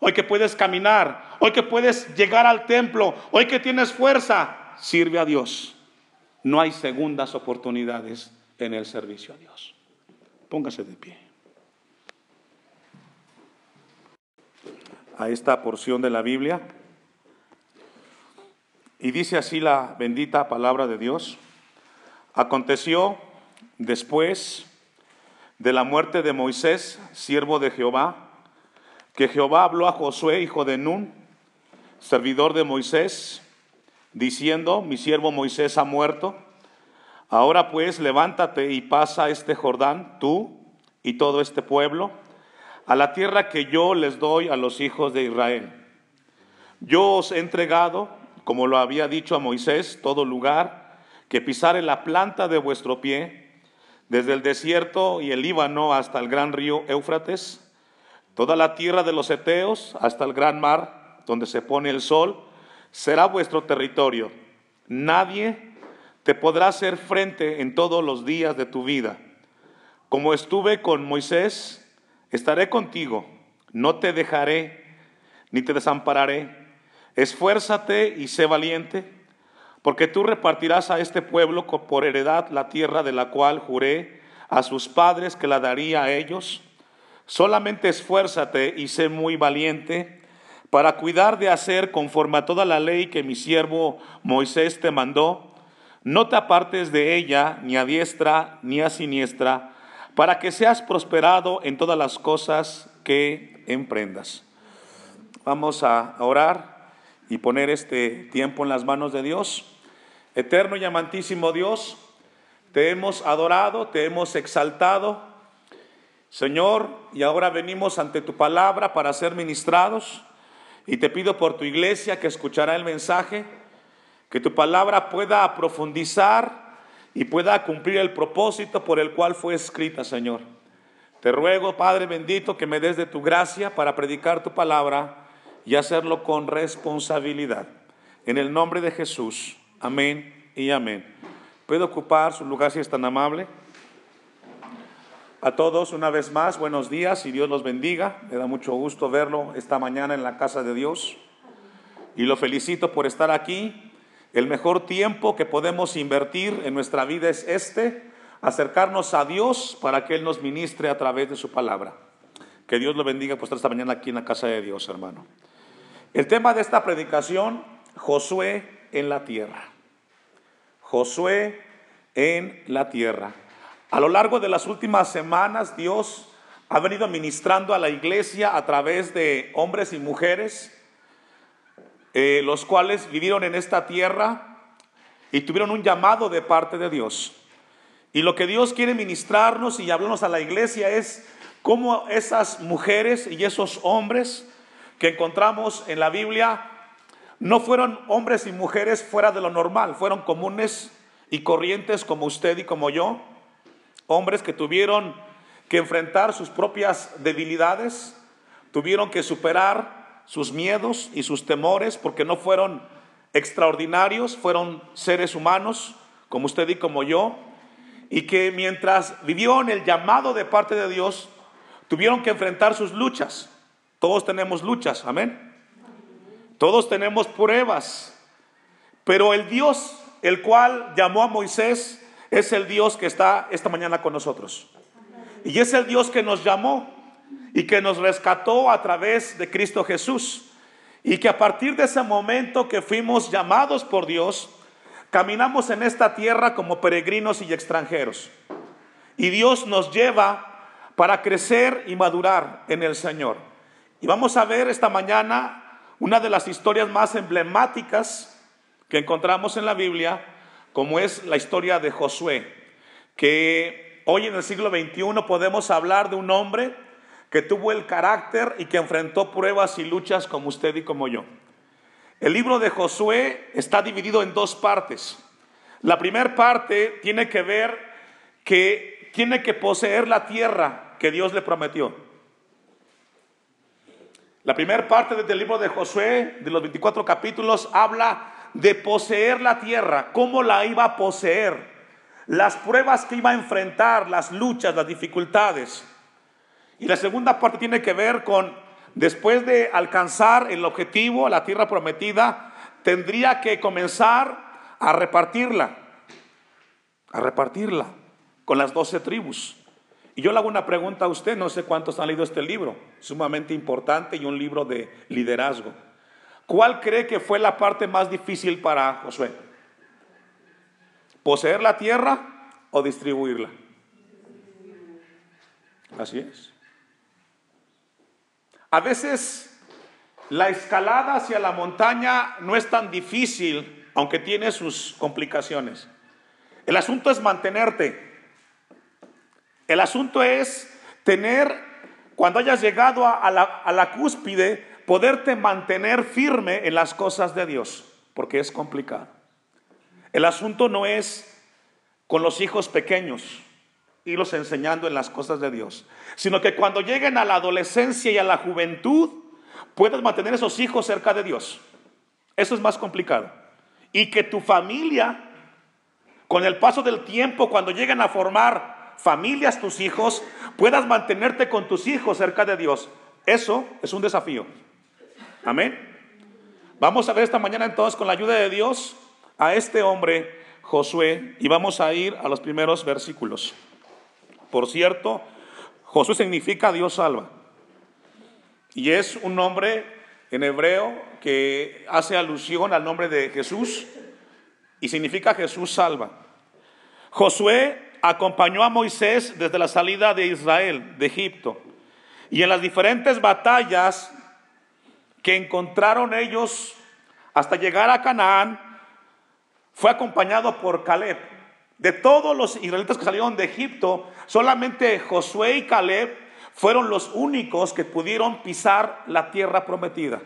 Hoy que puedes caminar, hoy que puedes llegar al templo, hoy que tienes fuerza, sirve a Dios. No hay segundas oportunidades en el servicio a Dios. Póngase de pie. A esta porción de la Biblia y dice así la bendita palabra de Dios. Aconteció después de la muerte de Moisés, siervo de Jehová, que Jehová habló a Josué, hijo de Nun, servidor de Moisés, diciendo, mi siervo Moisés ha muerto. Ahora pues levántate y pasa este Jordán, tú y todo este pueblo, a la tierra que yo les doy a los hijos de Israel. Yo os he entregado, como lo había dicho a Moisés, todo lugar que pisare la planta de vuestro pie, desde el desierto y el Líbano hasta el gran río Éufrates, toda la tierra de los Eteos hasta el gran mar, donde se pone el sol, será vuestro territorio. Nadie te podrá hacer frente en todos los días de tu vida. Como estuve con Moisés, estaré contigo, no te dejaré ni te desampararé. Esfuérzate y sé valiente, porque tú repartirás a este pueblo por heredad la tierra de la cual juré a sus padres que la daría a ellos. Solamente esfuérzate y sé muy valiente para cuidar de hacer conforme a toda la ley que mi siervo Moisés te mandó. No te apartes de ella ni a diestra ni a siniestra, para que seas prosperado en todas las cosas que emprendas. Vamos a orar y poner este tiempo en las manos de Dios. Eterno y amantísimo Dios, te hemos adorado, te hemos exaltado. Señor, y ahora venimos ante tu palabra para ser ministrados. Y te pido por tu iglesia que escuchará el mensaje, que tu palabra pueda profundizar y pueda cumplir el propósito por el cual fue escrita, Señor. Te ruego, Padre bendito, que me des de tu gracia para predicar tu palabra y hacerlo con responsabilidad. En el nombre de Jesús. Amén y amén. ¿Puedo ocupar su lugar si es tan amable? A todos una vez más, buenos días y Dios los bendiga. Me da mucho gusto verlo esta mañana en la casa de Dios y lo felicito por estar aquí. El mejor tiempo que podemos invertir en nuestra vida es este, acercarnos a Dios para que Él nos ministre a través de su palabra. Que Dios lo bendiga por estar esta mañana aquí en la casa de Dios, hermano. El tema de esta predicación, Josué en la tierra. Josué en la tierra. A lo largo de las últimas semanas, Dios ha venido ministrando a la iglesia a través de hombres y mujeres, eh, los cuales vivieron en esta tierra y tuvieron un llamado de parte de Dios. Y lo que Dios quiere ministrarnos y hablarnos a la iglesia es cómo esas mujeres y esos hombres que encontramos en la Biblia no fueron hombres y mujeres fuera de lo normal, fueron comunes y corrientes como usted y como yo, hombres que tuvieron que enfrentar sus propias debilidades, tuvieron que superar sus miedos y sus temores porque no fueron extraordinarios, fueron seres humanos como usted y como yo, y que mientras vivió en el llamado de parte de Dios, tuvieron que enfrentar sus luchas. Todos tenemos luchas, amén. Todos tenemos pruebas, pero el Dios, el cual llamó a Moisés, es el Dios que está esta mañana con nosotros. Y es el Dios que nos llamó y que nos rescató a través de Cristo Jesús. Y que a partir de ese momento que fuimos llamados por Dios, caminamos en esta tierra como peregrinos y extranjeros. Y Dios nos lleva para crecer y madurar en el Señor. Y vamos a ver esta mañana una de las historias más emblemáticas que encontramos en la Biblia, como es la historia de Josué, que hoy en el siglo XXI podemos hablar de un hombre que tuvo el carácter y que enfrentó pruebas y luchas como usted y como yo. El libro de Josué está dividido en dos partes. La primera parte tiene que ver que tiene que poseer la tierra que Dios le prometió. La primera parte del libro de Josué, de los 24 capítulos, habla de poseer la tierra, cómo la iba a poseer, las pruebas que iba a enfrentar, las luchas, las dificultades. Y la segunda parte tiene que ver con, después de alcanzar el objetivo, la tierra prometida, tendría que comenzar a repartirla, a repartirla con las doce tribus. Y yo le hago una pregunta a usted, no sé cuántos han leído este libro, sumamente importante y un libro de liderazgo. ¿Cuál cree que fue la parte más difícil para Josué? ¿Poseer la tierra o distribuirla? Así es. A veces la escalada hacia la montaña no es tan difícil, aunque tiene sus complicaciones. El asunto es mantenerte. El asunto es tener, cuando hayas llegado a, la, la cúspide, poderte mantener firme en las cosas de Dios, porque es complicado. El asunto no es con los hijos pequeños, irlos enseñando en las cosas de Dios, sino que cuando lleguen a la adolescencia y a la juventud, puedas mantener esos hijos cerca de Dios. Eso es más complicado. Y que tu familia, con el paso del tiempo, cuando lleguen a formar familias tus hijos, puedas mantenerte con tus hijos cerca de Dios. Eso es un desafío. Amén. Vamos a ver esta mañana entonces con la ayuda de Dios a este hombre Josué y vamos a ir a los primeros versículos. Por cierto, Josué significa Dios salva. Y es un nombre en hebreo que hace alusión al nombre de Jesús y significa Jesús salva. Josué acompañó a Moisés desde la salida de Israel, de Egipto, y en las diferentes batallas que encontraron ellos hasta llegar a Canaán, fue acompañado por Caleb. De todos los israelitas que salieron de Egipto, solamente Josué y Caleb fueron los únicos que pudieron pisar la tierra prometida.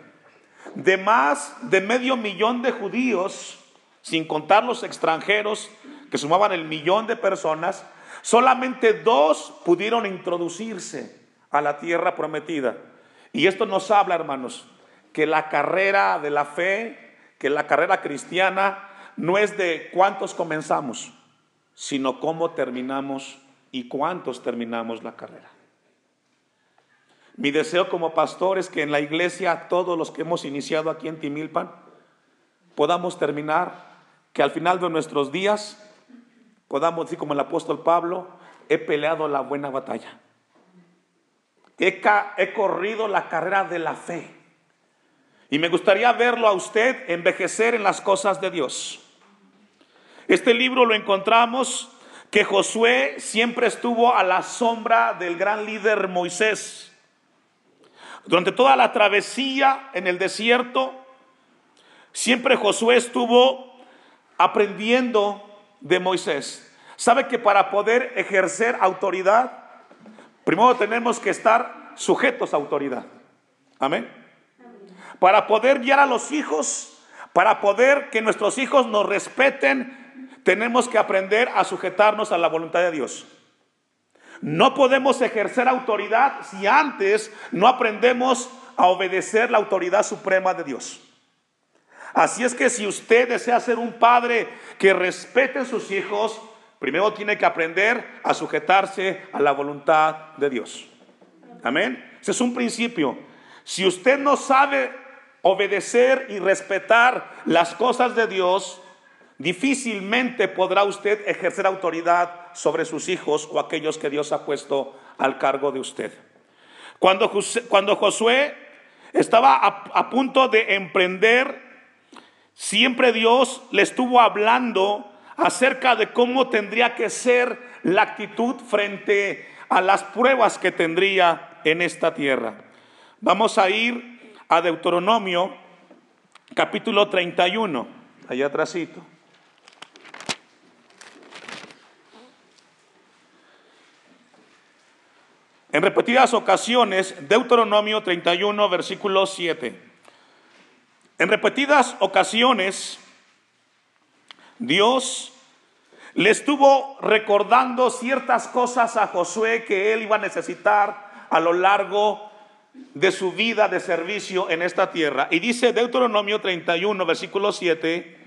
De más de medio millón de judíos, sin contar los extranjeros que sumaban el millón de personas, solamente dos pudieron introducirse a la tierra prometida. Y esto nos habla, hermanos, que la carrera de la fe, que la carrera cristiana no es de cuántos comenzamos, sino cómo terminamos y cuántos terminamos la carrera. Mi deseo como pastor es que en la iglesia, todos los que hemos iniciado aquí en Timilpan, podamos terminar, que al final de nuestros días podamos decir como el apóstol Pablo, he peleado la buena batalla. He, he corrido la carrera de la fe. Y me gustaría verlo a usted envejecer en las cosas de Dios. Este libro lo encontramos que Josué siempre estuvo a la sombra del gran líder Moisés. Durante toda la travesía en el desierto, siempre Josué estuvo aprendiendo de Moisés. ¿Sabe que para poder ejercer autoridad, primero tenemos que estar sujetos a autoridad? Amén. Para poder guiar a los hijos, para poder que nuestros hijos nos respeten, tenemos que aprender a sujetarnos a la voluntad de Dios. No podemos ejercer autoridad si antes no aprendemos a obedecer la autoridad suprema de Dios. Así es que si usted desea ser un padre que respete a sus hijos, primero tiene que aprender a sujetarse a la voluntad de Dios. Amén. Ese es un principio. Si usted no sabe obedecer y respetar las cosas de Dios, difícilmente podrá usted ejercer autoridad sobre sus hijos o aquellos que Dios ha puesto al cargo de usted. Cuando, Josué estaba a, punto de emprender, siempre Dios le estuvo hablando acerca de cómo tendría que ser la actitud frente a las pruebas que tendría en esta tierra. Vamos a ir a Deuteronomio capítulo 31, allá atrásito. En repetidas ocasiones, Deuteronomio 31, versículo 7. En repetidas ocasiones, Dios le estuvo recordando ciertas cosas a Josué que él iba a necesitar a lo largo de su vida de servicio en esta tierra. Y dice Deuteronomio 31, versículo 7,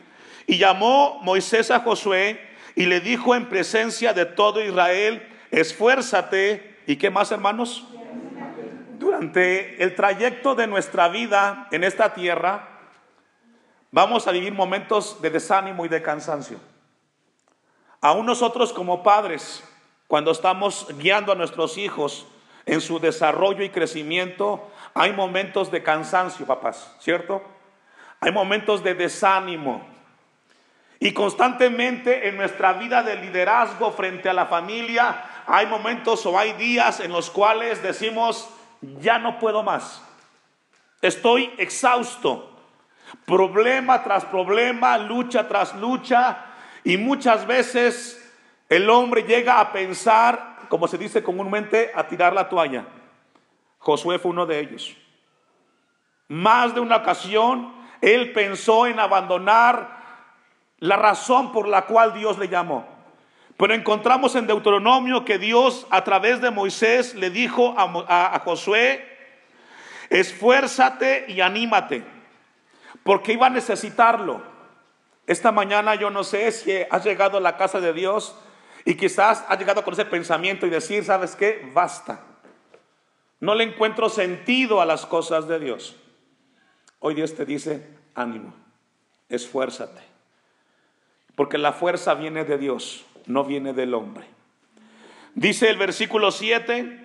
y llamó Moisés a Josué y le dijo en presencia de todo Israel, esfuérzate ¿Y qué más, hermanos? Durante el trayecto de nuestra vida en esta tierra, vamos a vivir momentos de desánimo y de cansancio. Aún nosotros como padres, cuando estamos guiando a nuestros hijos en su desarrollo y crecimiento, hay momentos de cansancio, papás, ¿cierto? Hay momentos de desánimo. Y constantemente en nuestra vida de liderazgo frente a la familia hay momentos o hay días en los cuales decimos, ya no puedo más. Estoy exhausto. Problema tras problema, lucha tras lucha. Y muchas veces el hombre llega a pensar, como se dice comúnmente, a tirar la toalla. Josué fue uno de ellos. Más de una ocasión, él pensó en abandonar la razón por la cual Dios le llamó. Pero encontramos en Deuteronomio que Dios a través de Moisés le dijo a, Josué, esfuérzate y anímate, porque iba a necesitarlo. Esta mañana yo no sé si has llegado a la casa de Dios y quizás has llegado con ese pensamiento y decir, ¿sabes qué? Basta. No le encuentro sentido a las cosas de Dios. Hoy Dios te dice, ánimo, esfuérzate. Porque la fuerza viene de Dios no viene del hombre. Dice el versículo 7,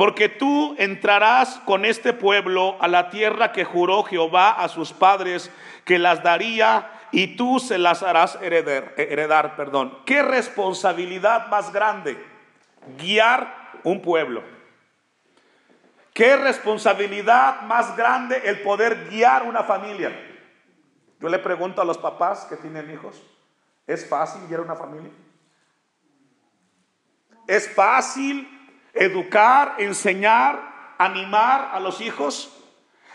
porque tú entrarás con este pueblo a la tierra que juró Jehová a sus padres que las daría y tú se las harás heredar, heredar, perdón. ¿Qué responsabilidad más grande? Guiar un pueblo. ¿Qué responsabilidad más grande el poder guiar una familia? Yo le pregunto a los papás que tienen hijos, ¿Es fácil guiar una familia? ¿Es fácil educar, enseñar, animar a los hijos?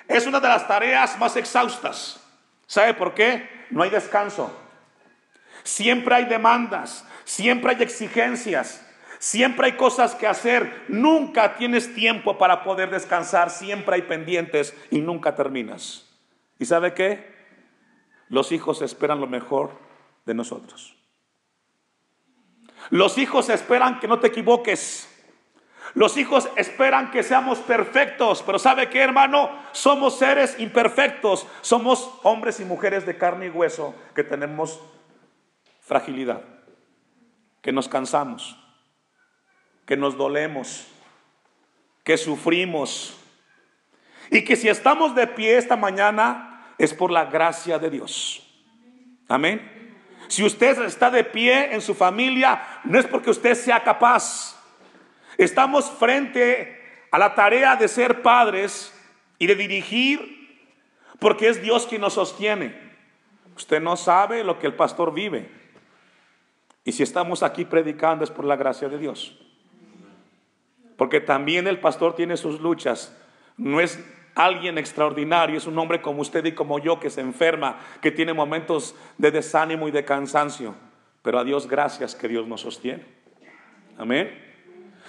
Es una de las tareas más exhaustas. ¿Sabe por qué? No hay descanso. Siempre hay demandas, siempre hay exigencias, siempre hay cosas que hacer. Nunca tienes tiempo para poder descansar, siempre hay pendientes y nunca terminas. ¿Y sabe qué? Los hijos esperan lo mejor de nosotros. Los hijos esperan que no te equivoques. Los hijos esperan que seamos perfectos, pero ¿sabe qué, hermano? Somos seres imperfectos, somos hombres y mujeres de carne y hueso que tenemos fragilidad, que nos cansamos, que nos dolemos, que sufrimos y que si estamos de pie esta mañana es por la gracia de Dios. Amén. Si usted está de pie en su familia, no es porque usted sea capaz. Estamos frente a la tarea de ser padres y de dirigir, porque es Dios quien nos sostiene. Usted no sabe lo que el pastor vive. Y si estamos aquí predicando es por la gracia de Dios. Porque también el pastor tiene sus luchas. No es alguien extraordinario, es un hombre como usted y como yo que se enferma, que tiene momentos de desánimo y de cansancio. Pero a Dios gracias que Dios nos sostiene. Amén.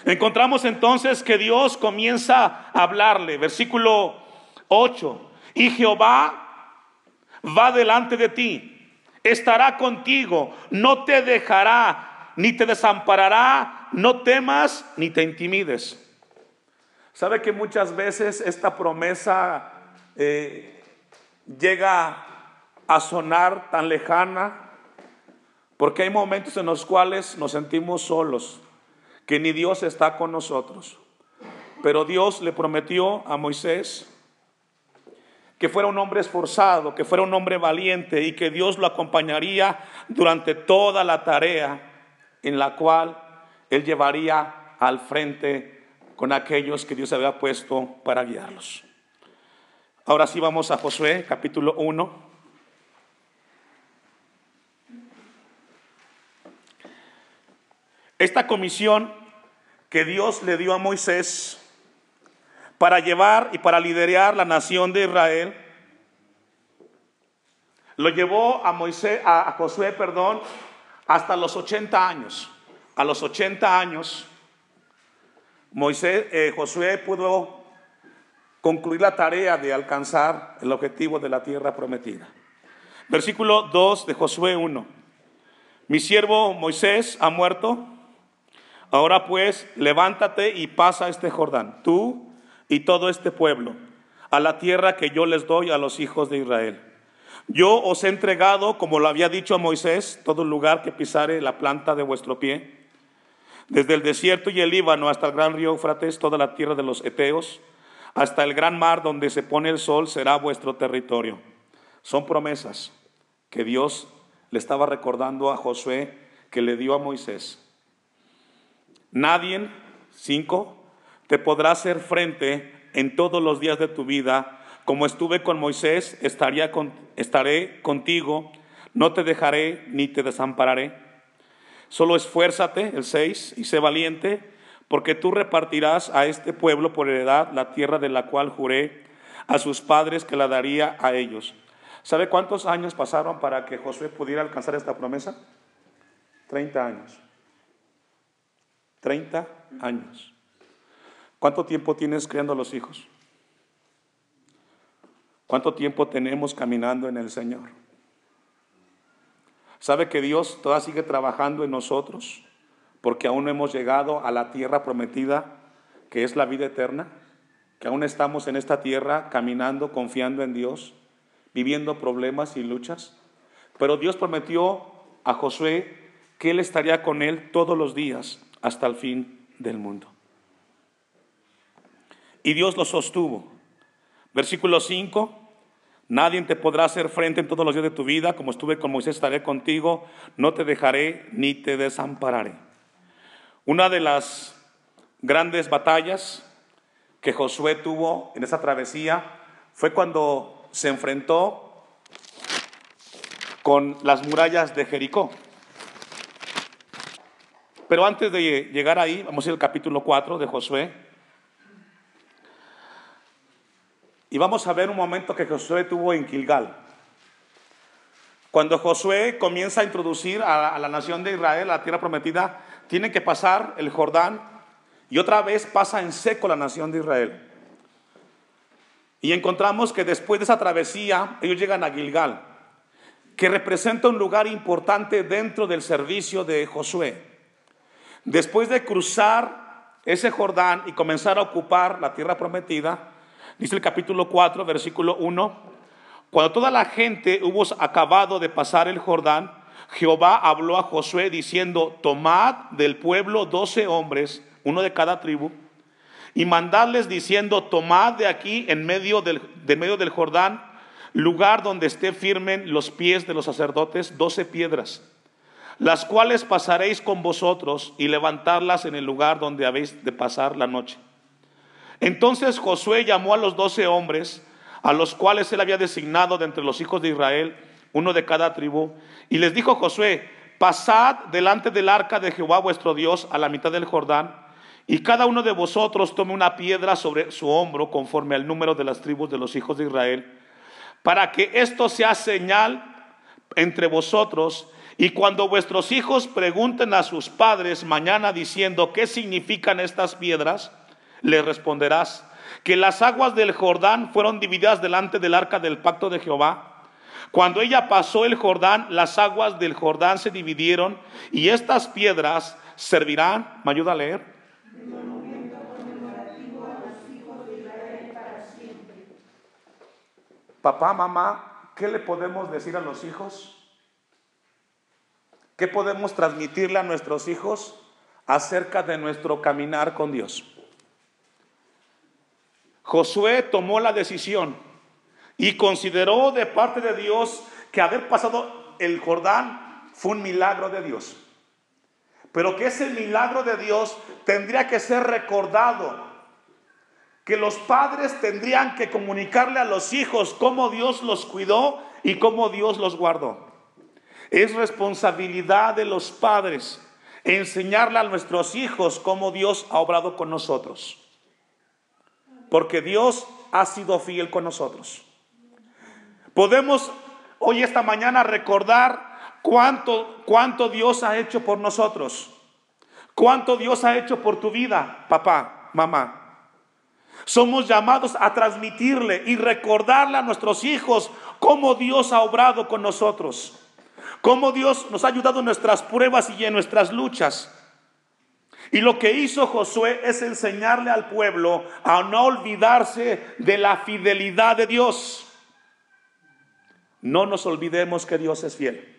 Encontramos entonces que Dios comienza a hablarle, versículo 8, y Jehová va delante de ti, estará contigo, no te dejará, ni te desamparará, no temas, ni te intimides. ¿Sabe que muchas veces esta promesa eh, llega a sonar tan lejana? Porque hay momentos en los cuales nos sentimos solos, que ni Dios está con nosotros. Pero Dios le prometió a Moisés que fuera un hombre esforzado, que fuera un hombre valiente y que Dios lo acompañaría durante toda la tarea en la cual él llevaría al frente con aquellos que Dios había puesto para guiarlos. Ahora sí vamos a Josué capítulo 1. Esta comisión que Dios le dio a Moisés para llevar y para liderar la nación de Israel, lo llevó a Moisés, a, Josué, perdón, hasta los 80 años. A los 80 años, Moisés, eh, Josué pudo concluir la tarea de alcanzar el objetivo de la tierra prometida. Versículo 2 de Josué 1. Mi siervo Moisés ha muerto. Ahora pues, levántate y pasa este Jordán, tú y todo este pueblo, a la tierra que yo les doy a los hijos de Israel. Yo os he entregado, como lo había dicho a Moisés, todo lugar que pisare la planta de vuestro pie desde el desierto y el Líbano hasta el gran río Eufrates, toda la tierra de los Eteos, hasta el gran mar donde se pone el sol será vuestro territorio. Son promesas que Dios le estaba recordando a Josué que le dio a Moisés. Nadie, cinco, te podrá hacer frente en todos los días de tu vida. Como estuve con Moisés, estaría con, estaré contigo, no te dejaré ni te desampararé. Solo esfuérzate, el 6, y sé valiente, porque tú repartirás a este pueblo por heredad la tierra de la cual juré a sus padres que la daría a ellos. ¿Sabe cuántos años pasaron para que Josué pudiera alcanzar esta promesa? 30 años. 30 años. ¿Cuánto tiempo tienes criando a los hijos? ¿Cuánto tiempo tenemos caminando en el Señor? ¿Sabe que Dios todavía sigue trabajando en nosotros? Porque aún no hemos llegado a la tierra prometida, que es la vida eterna, que aún estamos en esta tierra caminando, confiando en Dios, viviendo problemas y luchas. Pero Dios prometió a Josué que Él estaría con él todos los días hasta el fin del mundo. Y Dios lo sostuvo. Versículo 5, Nadie te podrá hacer frente en todos los días de tu vida, como estuve con Moisés, estaré contigo, no te dejaré ni te desampararé. Una de las grandes batallas que Josué tuvo en esa travesía fue cuando se enfrentó con las murallas de Jericó. Pero antes de llegar ahí, vamos a ir al capítulo 4 de Josué. Y vamos a ver un momento que Josué tuvo en Gilgal. Cuando Josué comienza a introducir a, la nación de Israel, a la tierra prometida, tienen que pasar el Jordán y otra vez pasa en seco la nación de Israel. Y encontramos que después de esa travesía, ellos llegan a Gilgal, que representa un lugar importante dentro del servicio de Josué. Después de cruzar ese Jordán y comenzar a ocupar la tierra prometida, Dice el capítulo 4, versículo 1, cuando toda la gente hubo acabado de pasar el Jordán, Jehová habló a Josué diciendo, tomad del pueblo doce hombres, uno de cada tribu, y mandadles diciendo, tomad de aquí en medio del, de medio del Jordán, lugar donde esté firmen los pies de los sacerdotes, doce piedras, las cuales pasaréis con vosotros y levantarlas en el lugar donde habéis de pasar la noche. Entonces Josué llamó a los doce hombres, a los cuales él había designado de entre los hijos de Israel, uno de cada tribu, y les dijo Josué, pasad delante del arca de Jehová vuestro Dios a la mitad del Jordán, y cada uno de vosotros tome una piedra sobre su hombro conforme al número de las tribus de los hijos de Israel, para que esto sea señal entre vosotros, y cuando vuestros hijos pregunten a sus padres mañana diciendo, ¿qué significan estas piedras? le responderás que las aguas del Jordán fueron divididas delante del arca del pacto de Jehová. Cuando ella pasó el Jordán, las aguas del Jordán se dividieron y estas piedras servirán, ¿me ayuda a leer? Papá, mamá, ¿qué le podemos decir a los hijos? ¿Qué podemos transmitirle a nuestros hijos acerca de nuestro caminar con Dios? Josué tomó la decisión y consideró de parte de Dios que haber pasado el Jordán fue un milagro de Dios. Pero que ese milagro de Dios tendría que ser recordado. Que los padres tendrían que comunicarle a los hijos cómo Dios los cuidó y cómo Dios los guardó. Es responsabilidad de los padres enseñarle a nuestros hijos cómo Dios ha obrado con nosotros porque Dios ha sido fiel con nosotros. Podemos hoy esta mañana recordar cuánto, cuánto Dios ha hecho por nosotros, cuánto Dios ha hecho por tu vida, papá, mamá. Somos llamados a transmitirle y recordarle a nuestros hijos cómo Dios ha obrado con nosotros, cómo Dios nos ha ayudado en nuestras pruebas y en nuestras luchas. Y lo que hizo Josué es enseñarle al pueblo a no olvidarse de la fidelidad de Dios. No nos olvidemos que Dios es fiel.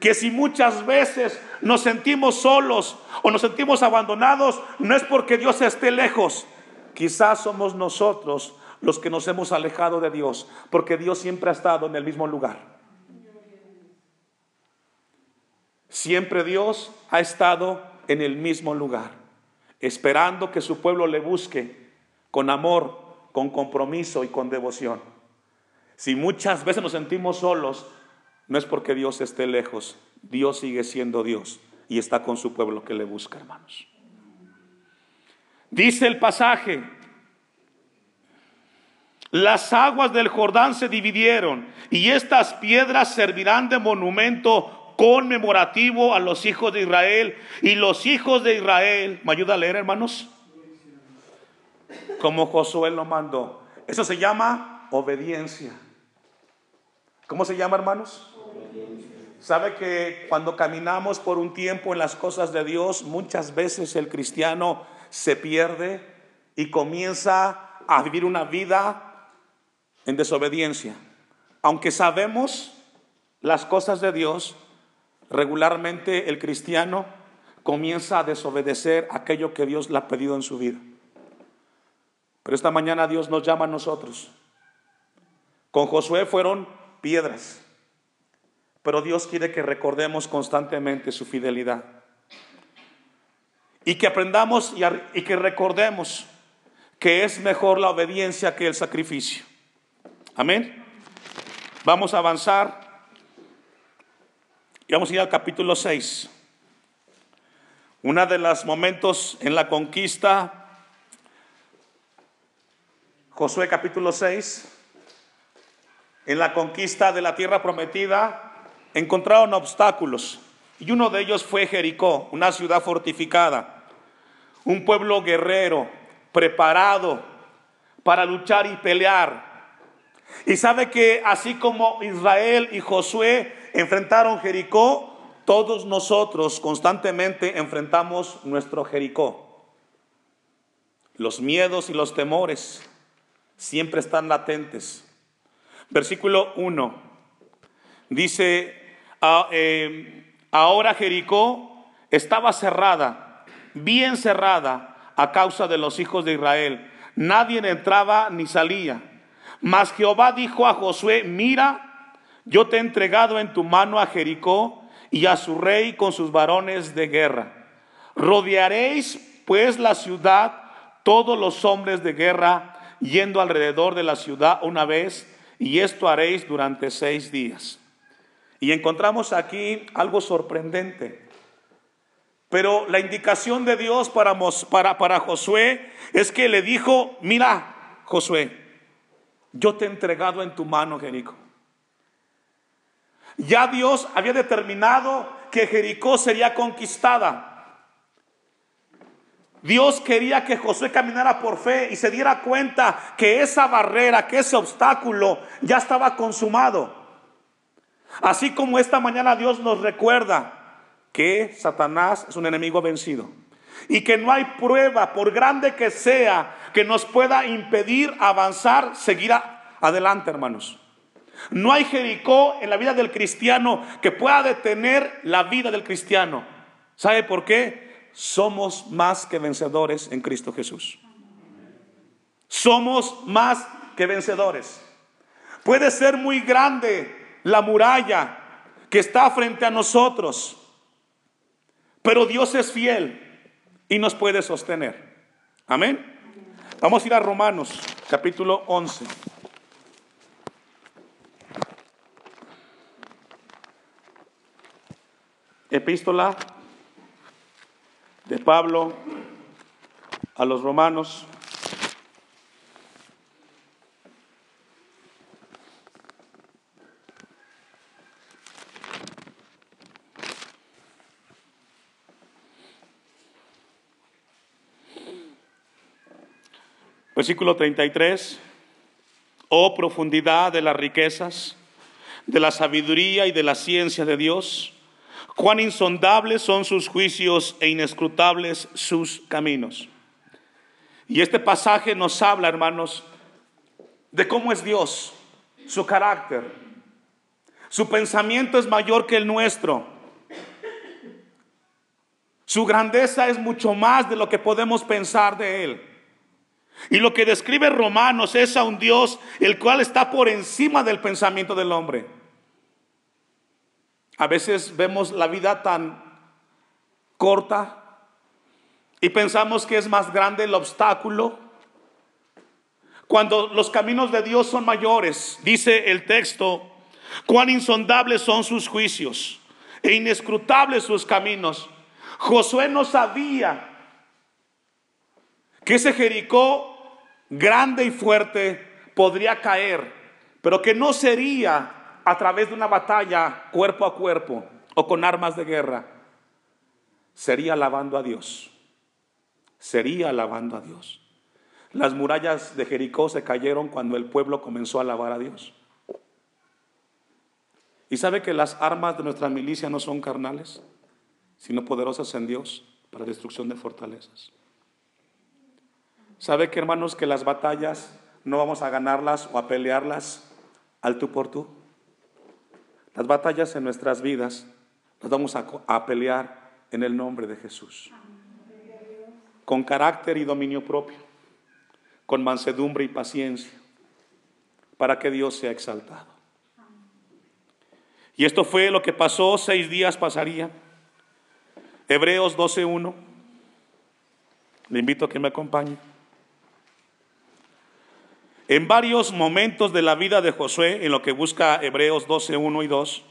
Que si muchas veces nos sentimos solos o nos sentimos abandonados, no es porque Dios esté lejos. Quizás somos nosotros los que nos hemos alejado de Dios, porque Dios siempre ha estado en el mismo lugar. Siempre Dios ha estado en el mismo lugar, esperando que su pueblo le busque con amor, con compromiso y con devoción. Si muchas veces nos sentimos solos, no es porque Dios esté lejos, Dios sigue siendo Dios y está con su pueblo que le busca, hermanos. Dice el pasaje, las aguas del Jordán se dividieron y estas piedras servirán de monumento conmemorativo a los hijos de Israel. Y los hijos de Israel, ¿me ayuda a leer hermanos? Como Josué lo mandó. Eso se llama obediencia. ¿Cómo se llama hermanos? Sabe que cuando caminamos por un tiempo en las cosas de Dios, muchas veces el cristiano se pierde y comienza a vivir una vida en desobediencia. Aunque sabemos las cosas de Dios, regularmente el cristiano comienza a desobedecer aquello que Dios le ha pedido en su vida. Pero esta mañana Dios nos llama a nosotros. Con Josué fueron piedras. Pero Dios quiere que recordemos constantemente su fidelidad. Y que aprendamos y, que recordemos que es mejor la obediencia que el sacrificio. Amén. Vamos a avanzar. Y vamos a ir al capítulo 6. Uno de los momentos en la conquista, Josué capítulo 6, en la conquista de la tierra prometida, encontraron obstáculos y uno de ellos fue Jericó, una ciudad fortificada, un pueblo guerrero, preparado para luchar y pelear. Y sabe que así como Israel y Josué enfrentaron Jericó, todos nosotros constantemente enfrentamos nuestro Jericó. Los miedos y los temores siempre están latentes. Versículo 1 dice, Ah, eh, ahora Jericó estaba cerrada, bien cerrada a causa de los hijos de Israel. Nadie entraba ni salía. Mas Jehová dijo a Josué, mira, yo te he entregado en tu mano a Jericó y a su rey con sus varones de guerra. Rodearéis pues la ciudad, todos los hombres de guerra, yendo alrededor de la ciudad una vez, y esto haréis durante seis días. Y encontramos aquí algo sorprendente. Pero la indicación de Dios para, para, para Josué es que le dijo, mira, Josué, yo te he entregado en tu mano Jericó. Ya Dios había determinado que Jericó sería conquistada. Dios quería que Josué caminara por fe y se diera cuenta que esa barrera, que ese obstáculo ya estaba consumado. Así como esta mañana Dios nos recuerda que Satanás es un enemigo vencido y que no hay prueba, por grande que sea, que nos pueda impedir avanzar, seguir adelante, hermanos. No hay Jericó en la vida del cristiano que pueda detener la vida del cristiano. ¿Sabe por qué? Somos más que vencedores en Cristo Jesús. Somos más que vencedores. Puede ser muy grande la muralla que está frente a nosotros. Pero Dios es fiel y nos puede sostener. Amén. Vamos a ir a Romanos, capítulo 11. Epístola de Pablo a los romanos, Versículo 33. Oh profundidad de las riquezas, de la sabiduría y de la ciencia de Dios. Cuán insondables son sus juicios e inescrutables sus caminos. Y este pasaje nos habla, hermanos, de cómo es Dios, su carácter. Su pensamiento es mayor que el nuestro. Su grandeza es mucho más de lo que podemos pensar de Él. Y lo que describe Romanos es a un Dios el cual está por encima del pensamiento del hombre. A veces vemos la vida tan corta y pensamos que es más grande el obstáculo. Cuando los caminos de Dios son mayores, dice el texto, cuán insondables son sus juicios e inescrutables sus caminos. Josué no sabía que ese Jericó grande y fuerte podría caer, pero que no sería a través de una batalla cuerpo a cuerpo o con armas de guerra, sería alabando a Dios, sería alabando a Dios. Las murallas de Jericó se cayeron cuando el pueblo comenzó a alabar a Dios. Y sabe que las armas de nuestra milicia no son carnales, sino poderosas en Dios para destrucción de fortalezas. ¿Sabe que hermanos que las batallas no vamos a ganarlas o a pelearlas al tú por tú? Las batallas en nuestras vidas las vamos a, a pelear en el nombre de Jesús. Con carácter y dominio propio, con mansedumbre y paciencia, para que Dios sea exaltado. Y esto fue lo que pasó, seis días pasaría. Hebreos 12.1. Le invito a que me acompañe. En varios momentos de la vida de Josué, en lo que busca Hebreos 12.1 y 2,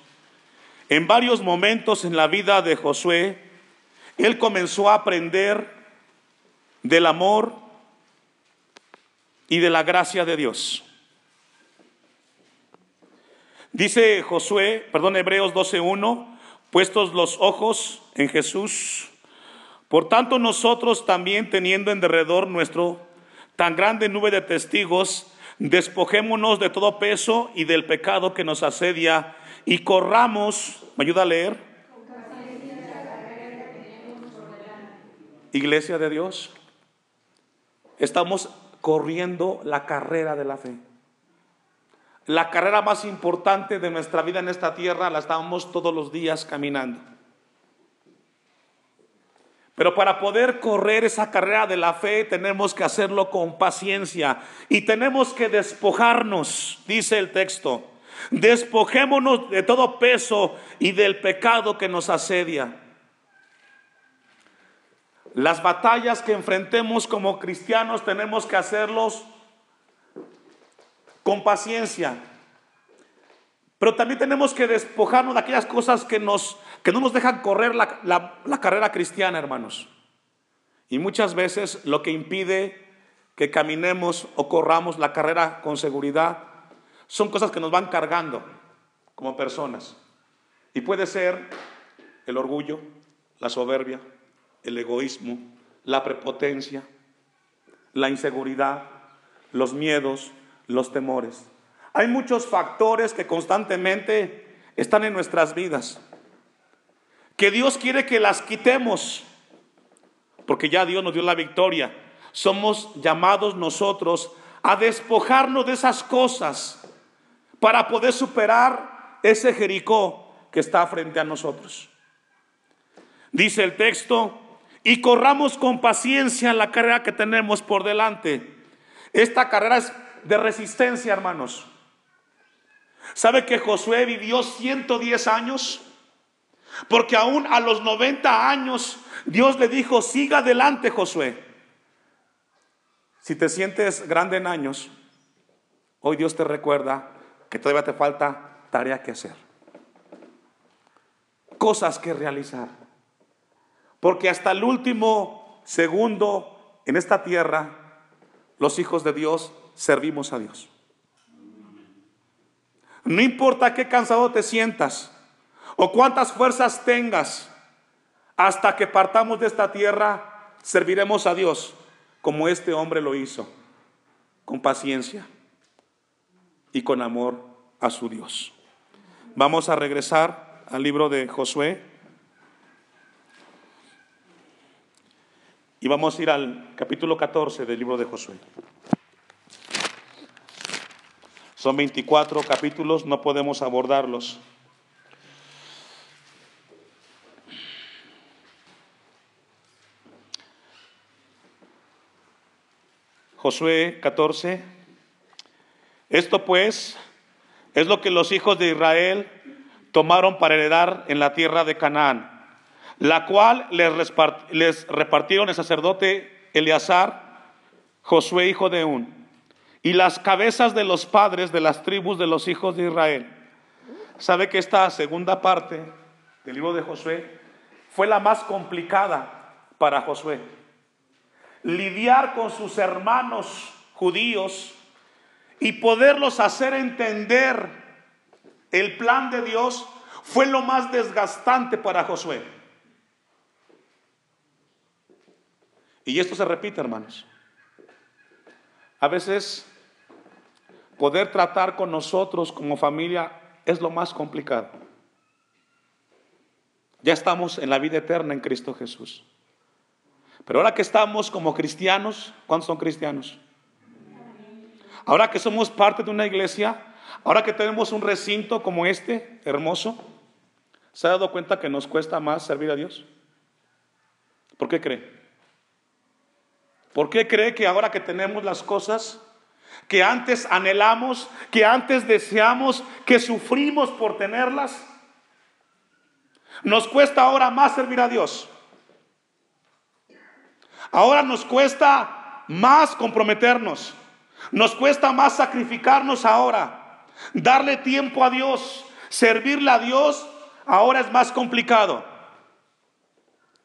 en varios momentos en la vida de Josué, él comenzó a aprender del amor y de la gracia de Dios. Dice Josué, perdón, Hebreos 12:1, puestos los ojos en Jesús. Por tanto, nosotros también teniendo en derredor nuestro tan grande nube de testigos, despojémonos de todo peso y del pecado que nos asedia y corramos, ¿me ayuda a leer? Iglesia de Dios, estamos corriendo la carrera de la fe. La carrera más importante de nuestra vida en esta tierra la estamos todos los días caminando. Pero para poder correr esa carrera de la fe tenemos que hacerlo con paciencia y tenemos que despojarnos, dice el texto. Despojémonos de todo peso y del pecado que nos asedia. Las batallas que enfrentemos como cristianos tenemos que hacerlos con paciencia. Pero también tenemos que despojarnos de aquellas cosas que, nos, que no nos dejan correr la, la carrera cristiana, hermanos. Y muchas veces lo que impide que caminemos o corramos la carrera con seguridad son cosas que nos van cargando como personas. Y puede ser el orgullo, la soberbia, el egoísmo, la prepotencia, la inseguridad, los miedos, los temores. Hay muchos factores que constantemente están en nuestras vidas, que Dios quiere que las quitemos, porque ya Dios nos dio la victoria. Somos llamados nosotros a despojarnos de esas cosas para poder superar ese Jericó que está frente a nosotros. Dice el texto, y corramos con paciencia la carrera que tenemos por delante. Esta carrera es de resistencia, hermanos. ¿Sabe que Josué vivió 110 años? Porque aún a los 90 años Dios le dijo, siga adelante Josué. Si te sientes grande en años, hoy Dios te recuerda que todavía te falta tarea que hacer. Cosas que realizar. Porque hasta el último segundo en esta tierra, los hijos de Dios servimos a Dios. No importa qué cansado te sientas o cuántas fuerzas tengas, hasta que partamos de esta tierra, serviremos a Dios como este hombre lo hizo, con paciencia y con amor a su Dios. Vamos a regresar al libro de Josué y vamos a ir al capítulo 14 del libro de Josué. Son 24 capítulos, no podemos abordarlos. Josué 14. Esto pues es lo que los hijos de Israel tomaron para heredar en la tierra de Canaán, la cual les, repartieron el sacerdote Eleazar, Josué hijo de Un, y las cabezas de los padres de las tribus de los hijos de Israel. ¿Sabe que esta segunda parte del libro de Josué fue la más complicada para Josué? Lidiar con sus hermanos judíos y poderlos hacer entender el plan de Dios fue lo más desgastante para Josué. Y esto se repite, hermanos. A veces poder tratar con nosotros como familia es lo más complicado. Ya estamos en la vida eterna en Cristo Jesús. Pero ahora que estamos como cristianos, ¿cuántos son cristianos? Ahora que somos parte de una iglesia, Ahora que tenemos un recinto como este, hermoso, ¿se ha dado cuenta que nos cuesta más servir a Dios? ¿Por qué cree? ¿Por qué cree que ahora que tenemos las cosas que antes anhelamos, que antes deseamos, que sufrimos por tenerlas, nos cuesta ahora más servir a Dios? Ahora nos cuesta más comprometernos, nos cuesta más sacrificarnos ahora. Darle tiempo a Dios, servirle a Dios, ahora es más complicado.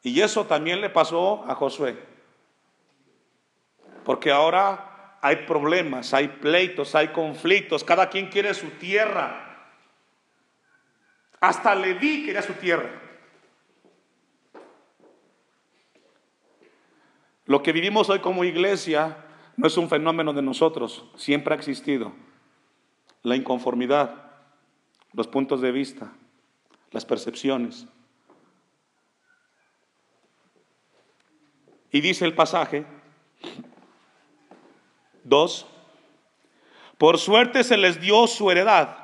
Y eso también le pasó a Josué. Porque ahora hay problemas, hay pleitos, hay conflictos, cada quien quiere su tierra. Hasta Leví quería su tierra. Lo que vivimos hoy como iglesia no es un fenómeno de nosotros, siempre ha existido la inconformidad, los puntos de vista, las percepciones. Y dice el pasaje dos, por suerte se les dio su heredad,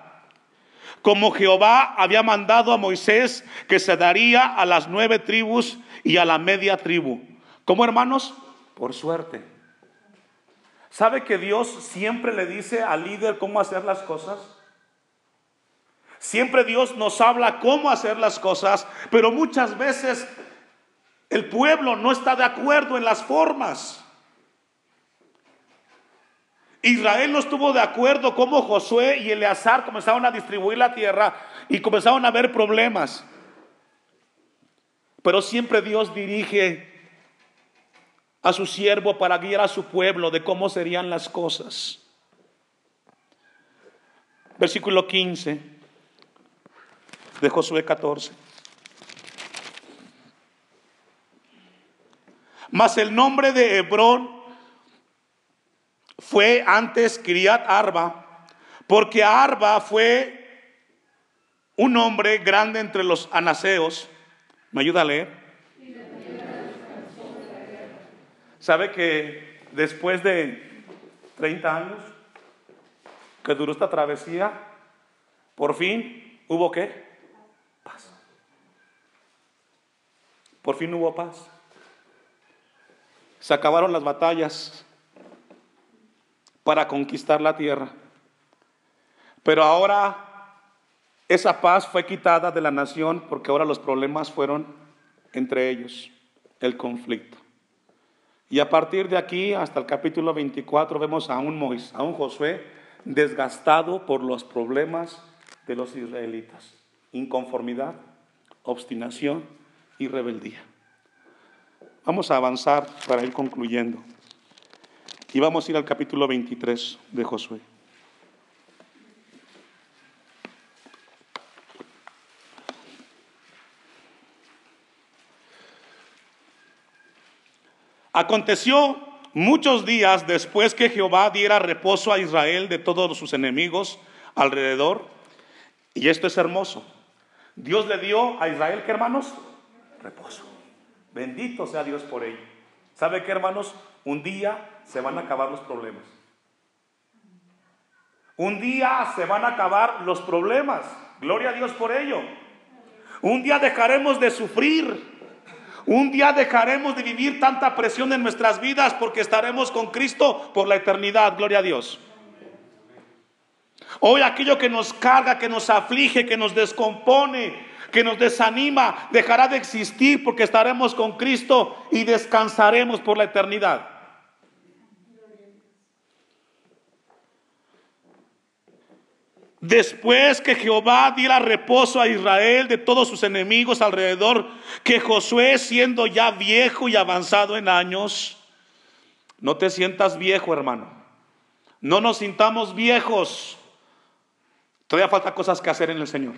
como Jehová había mandado a Moisés que se daría a las nueve tribus y a la media tribu. ¿Cómo hermanos? Por suerte. ¿Sabe que Dios siempre le dice al líder cómo hacer las cosas? Siempre Dios nos habla cómo hacer las cosas, pero muchas veces el pueblo no está de acuerdo en las formas. Israel no estuvo de acuerdo cómo Josué y Eleazar comenzaron a distribuir la tierra y comenzaron a haber problemas. Pero siempre Dios dirige a su siervo para guiar a su pueblo de cómo serían las cosas. Versículo 15 de Josué 14. Mas el nombre de Hebrón fue antes Criat Arba, porque Arba fue un hombre grande entre los anaseos. ¿Me ayuda a leer? ¿Sabe que después de 30 años que duró esta travesía, por fin hubo qué? Paz. Por fin hubo paz. Se acabaron las batallas para conquistar la tierra. Pero ahora esa paz fue quitada de la nación porque ahora los problemas fueron entre ellos, el conflicto. Y a partir de aquí hasta el capítulo 24 vemos a un, Moisés, a un Josué desgastado por los problemas de los israelitas. Inconformidad, obstinación y rebeldía. Vamos a avanzar para ir concluyendo. Y vamos a ir al capítulo 23 de Josué. Aconteció muchos días después que Jehová diera reposo a Israel de todos sus enemigos alrededor. Y esto es hermoso. Dios le dio a Israel, ¿qué hermanos? Reposo. Bendito sea Dios por ello. ¿Sabe qué hermanos? Un día se van a acabar los problemas. Un día se van a acabar los problemas. Gloria a Dios por ello. Un día dejaremos de sufrir. Un día dejaremos de vivir tanta presión en nuestras vidas porque estaremos con Cristo por la eternidad. Gloria a Dios. Hoy aquello que nos carga, que nos aflige, que nos descompone, que nos desanima, dejará de existir porque estaremos con Cristo y descansaremos por la eternidad. Después que Jehová diera reposo a Israel de todos sus enemigos alrededor, que Josué siendo ya viejo y avanzado en años, no te sientas viejo hermano, no nos sintamos viejos, todavía falta cosas que hacer en el Señor.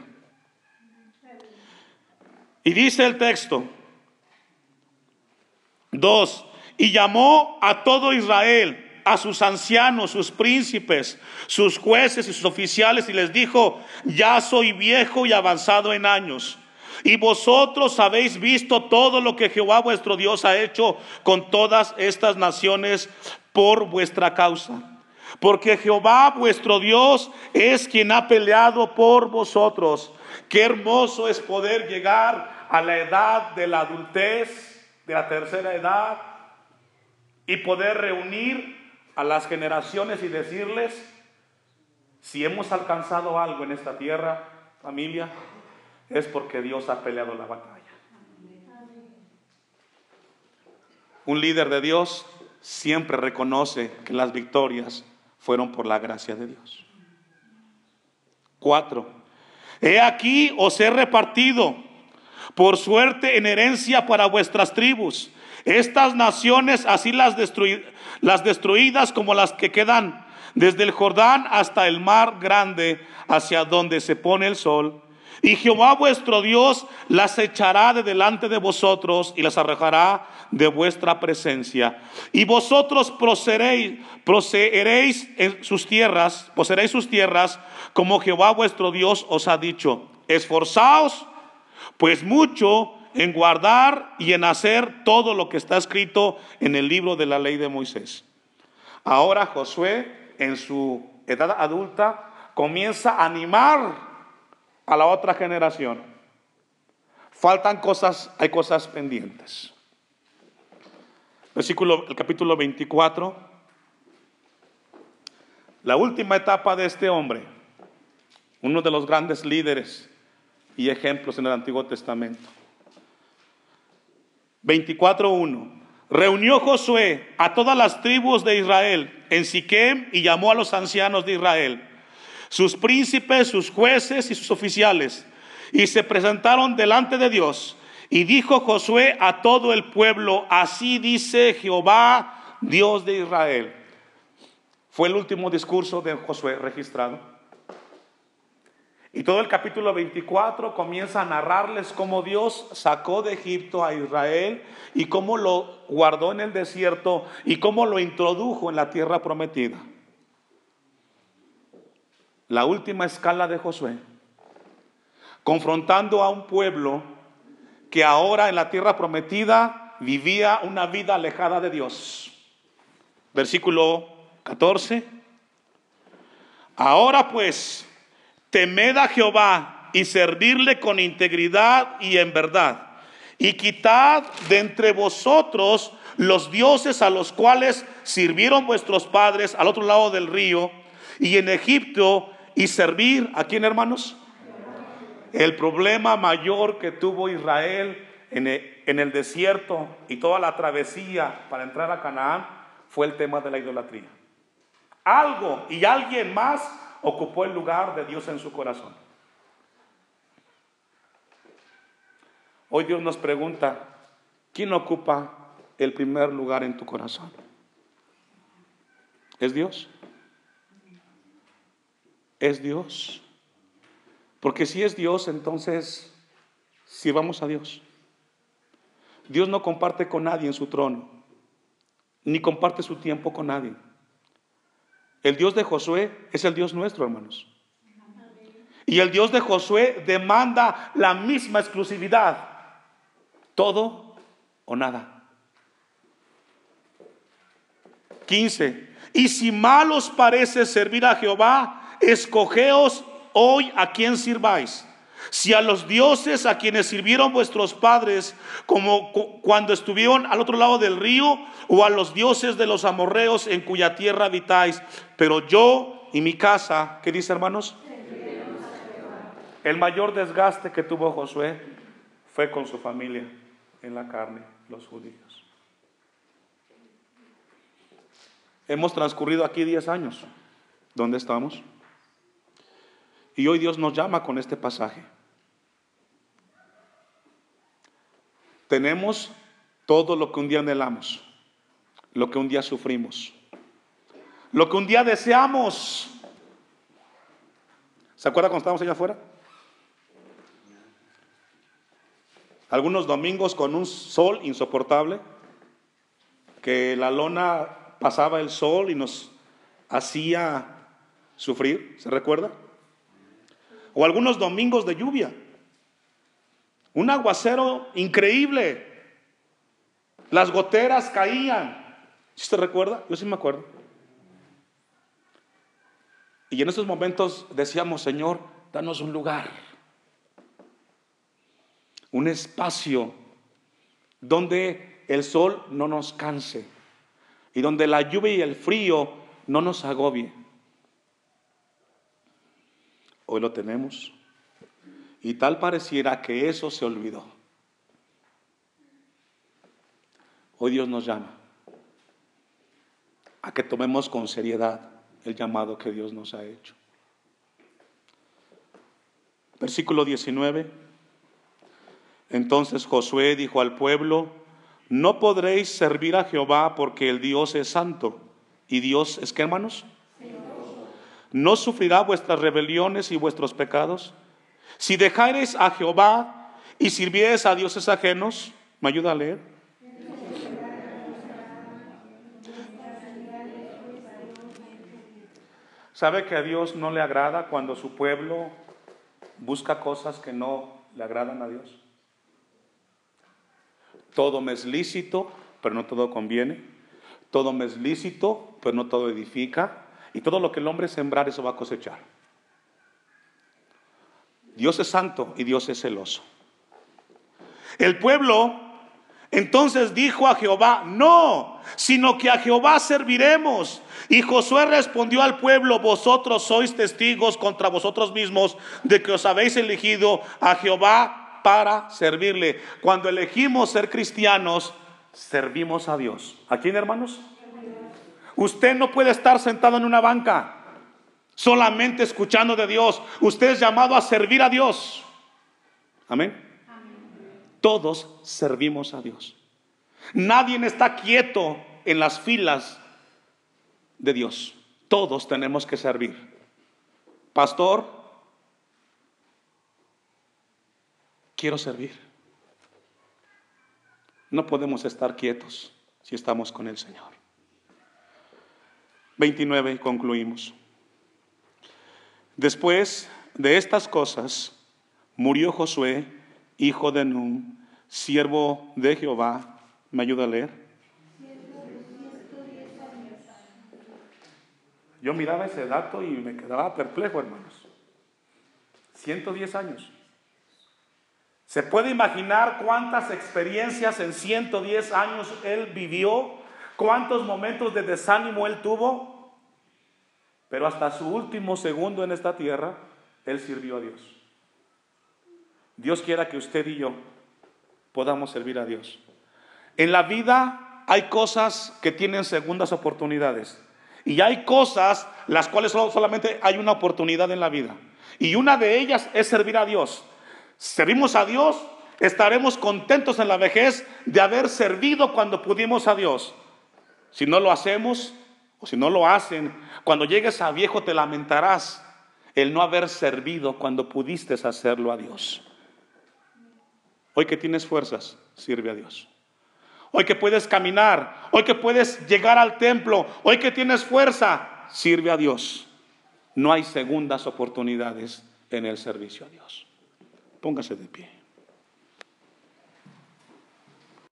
Y dice el texto, dos, y llamó a todo Israel a sus ancianos, sus príncipes, sus jueces y sus oficiales y les dijo, ya soy viejo y avanzado en años. Y vosotros habéis visto todo lo que Jehová vuestro Dios ha hecho con todas estas naciones por vuestra causa. Porque Jehová vuestro Dios es quien ha peleado por vosotros. Qué hermoso es poder llegar a la edad de la adultez, de la tercera edad, y poder reunir a las generaciones y decirles, si hemos alcanzado algo en esta tierra, familia, es porque Dios ha peleado la batalla. Un líder de Dios siempre reconoce que las victorias fueron por la gracia de Dios. Cuatro. He aquí os he repartido por suerte en herencia para vuestras tribus. Estas naciones así las destruí las destruidas como las que quedan desde el Jordán hasta el mar grande, hacia donde se pone el sol. Y Jehová vuestro Dios las echará de delante de vosotros y las arrojará de vuestra presencia. Y vosotros procederéis, procederéis en sus tierras, poseeréis sus tierras, como Jehová vuestro Dios os ha dicho. Esforzaos, pues mucho en guardar y en hacer todo lo que está escrito en el libro de la ley de Moisés. Ahora Josué, en su edad adulta, comienza a animar a la otra generación. Faltan cosas, hay cosas pendientes. Versículo, el capítulo 24. La última etapa de este hombre, uno de los grandes líderes y ejemplos en el Antiguo Testamento. 24.1. Reunió Josué a todas las tribus de Israel en Siquem y llamó a los ancianos de Israel, sus príncipes, sus jueces y sus oficiales, y se presentaron delante de Dios. Y dijo Josué a todo el pueblo, así dice Jehová, Dios de Israel. Fue el último discurso de Josué registrado. Y todo el capítulo 24 comienza a narrarles cómo Dios sacó de Egipto a Israel y cómo lo guardó en el desierto y cómo lo introdujo en la tierra prometida. La última escala de Josué, confrontando a un pueblo que ahora en la tierra prometida vivía una vida alejada de Dios. Versículo 14. Ahora pues, temed a Jehová y servirle con integridad y en verdad. Y quitad de entre vosotros los dioses a los cuales sirvieron vuestros padres al otro lado del río y en Egipto y servir a quién hermanos? El problema mayor que tuvo Israel en en el desierto y toda la travesía para entrar a Canaán fue el tema de la idolatría. Algo y alguien más ocupó el lugar de Dios en su corazón. Hoy Dios nos pregunta, ¿quién ocupa el primer lugar en tu corazón? ¿Es Dios? ¿Es Dios? Porque si es Dios, entonces sirvamos a Dios. Dios no comparte con nadie en su trono, ni comparte su tiempo con nadie. El Dios de Josué es el Dios nuestro, hermanos. Y el Dios de Josué demanda la misma exclusividad. Todo o nada. 15. Y si mal os parece servir a Jehová, escogeos hoy a quien sirváis si a los dioses a quienes sirvieron vuestros padres, como cuando estuvieron al otro lado del río, o a los dioses de los amorreos en cuya tierra habitáis, pero yo y mi casa, ¿qué dice hermanos? El mayor desgaste que tuvo Josué fue con su familia en la carne, los judíos. Hemos transcurrido aquí 10 años. ¿Dónde estamos? Y hoy Dios nos llama con este pasaje. Tenemos todo lo que un día anhelamos, lo que un día sufrimos, lo que un día deseamos. ¿Se acuerda cuando estábamos allá afuera? Algunos domingos con un sol insoportable, que la lona pasaba el sol y nos hacía sufrir, ¿se recuerda? O algunos domingos de lluvia, un aguacero increíble, las goteras caían, ¿sí se recuerda? Yo sí me acuerdo. Y en esos momentos decíamos, Señor, danos un lugar un espacio donde el sol no nos canse y donde la lluvia y el frío no nos agobie. Hoy lo tenemos y tal pareciera que eso se olvidó. Hoy Dios nos llama a que tomemos con seriedad el llamado que Dios nos ha hecho. Versículo 19. Entonces Josué dijo al pueblo, no podréis servir a Jehová porque el Dios es santo. ¿Y Dios es qué, hermanos? ¿No sufrirá vuestras rebeliones y vuestros pecados? Si dejareis a Jehová y sirviereis a dioses ajenos, ¿me ayuda a leer? ¿Sabe que a Dios no le agrada cuando su pueblo busca cosas que no le agradan a Dios? Todo me es lícito, pero no todo conviene. Todo me es lícito, pero no todo edifica. Y todo lo que el hombre sembrar, eso va a cosechar. Dios es santo y Dios es celoso. El pueblo entonces dijo a Jehová, no, sino que a Jehová serviremos. Y Josué respondió al pueblo, vosotros sois testigos contra vosotros mismos de que os habéis elegido a Jehová para servirle. Cuando elegimos ser cristianos, servimos a Dios. ¿A quién, hermanos? Usted no puede estar sentado en una banca solamente escuchando de Dios. Usted es llamado a servir a Dios. Amén. Todos servimos a Dios. Nadie está quieto en las filas de Dios. Todos tenemos que servir. Pastor, quiero servir. No podemos estar quietos si estamos con el Señor. 29, concluimos. Después de estas cosas, murió Josué, hijo de Nun, siervo de Jehová. ¿Me ayuda a leer? Yo miraba ese dato y me quedaba perplejo, hermanos. 110 años. ¿Se puede imaginar cuántas experiencias en 110 años él vivió? ¿Cuántos momentos de desánimo él tuvo? Pero hasta su último segundo en esta tierra, él sirvió a Dios. Dios quiera que usted y yo podamos servir a Dios. En la vida hay cosas que tienen segundas oportunidades. Y hay cosas las cuales solamente hay una oportunidad en la vida. Y una de ellas es servir a Dios servimos a Dios, estaremos contentos en la vejez de haber servido cuando pudimos a Dios. Si no lo hacemos o si no lo hacen, cuando llegues a viejo te lamentarás el no haber servido cuando pudiste hacerlo a Dios. Hoy que tienes fuerzas, sirve a Dios. Hoy que puedes caminar, hoy que puedes llegar al templo, hoy que tienes fuerza, sirve a Dios. No hay segundas oportunidades en el servicio a Dios. Póngase de pie.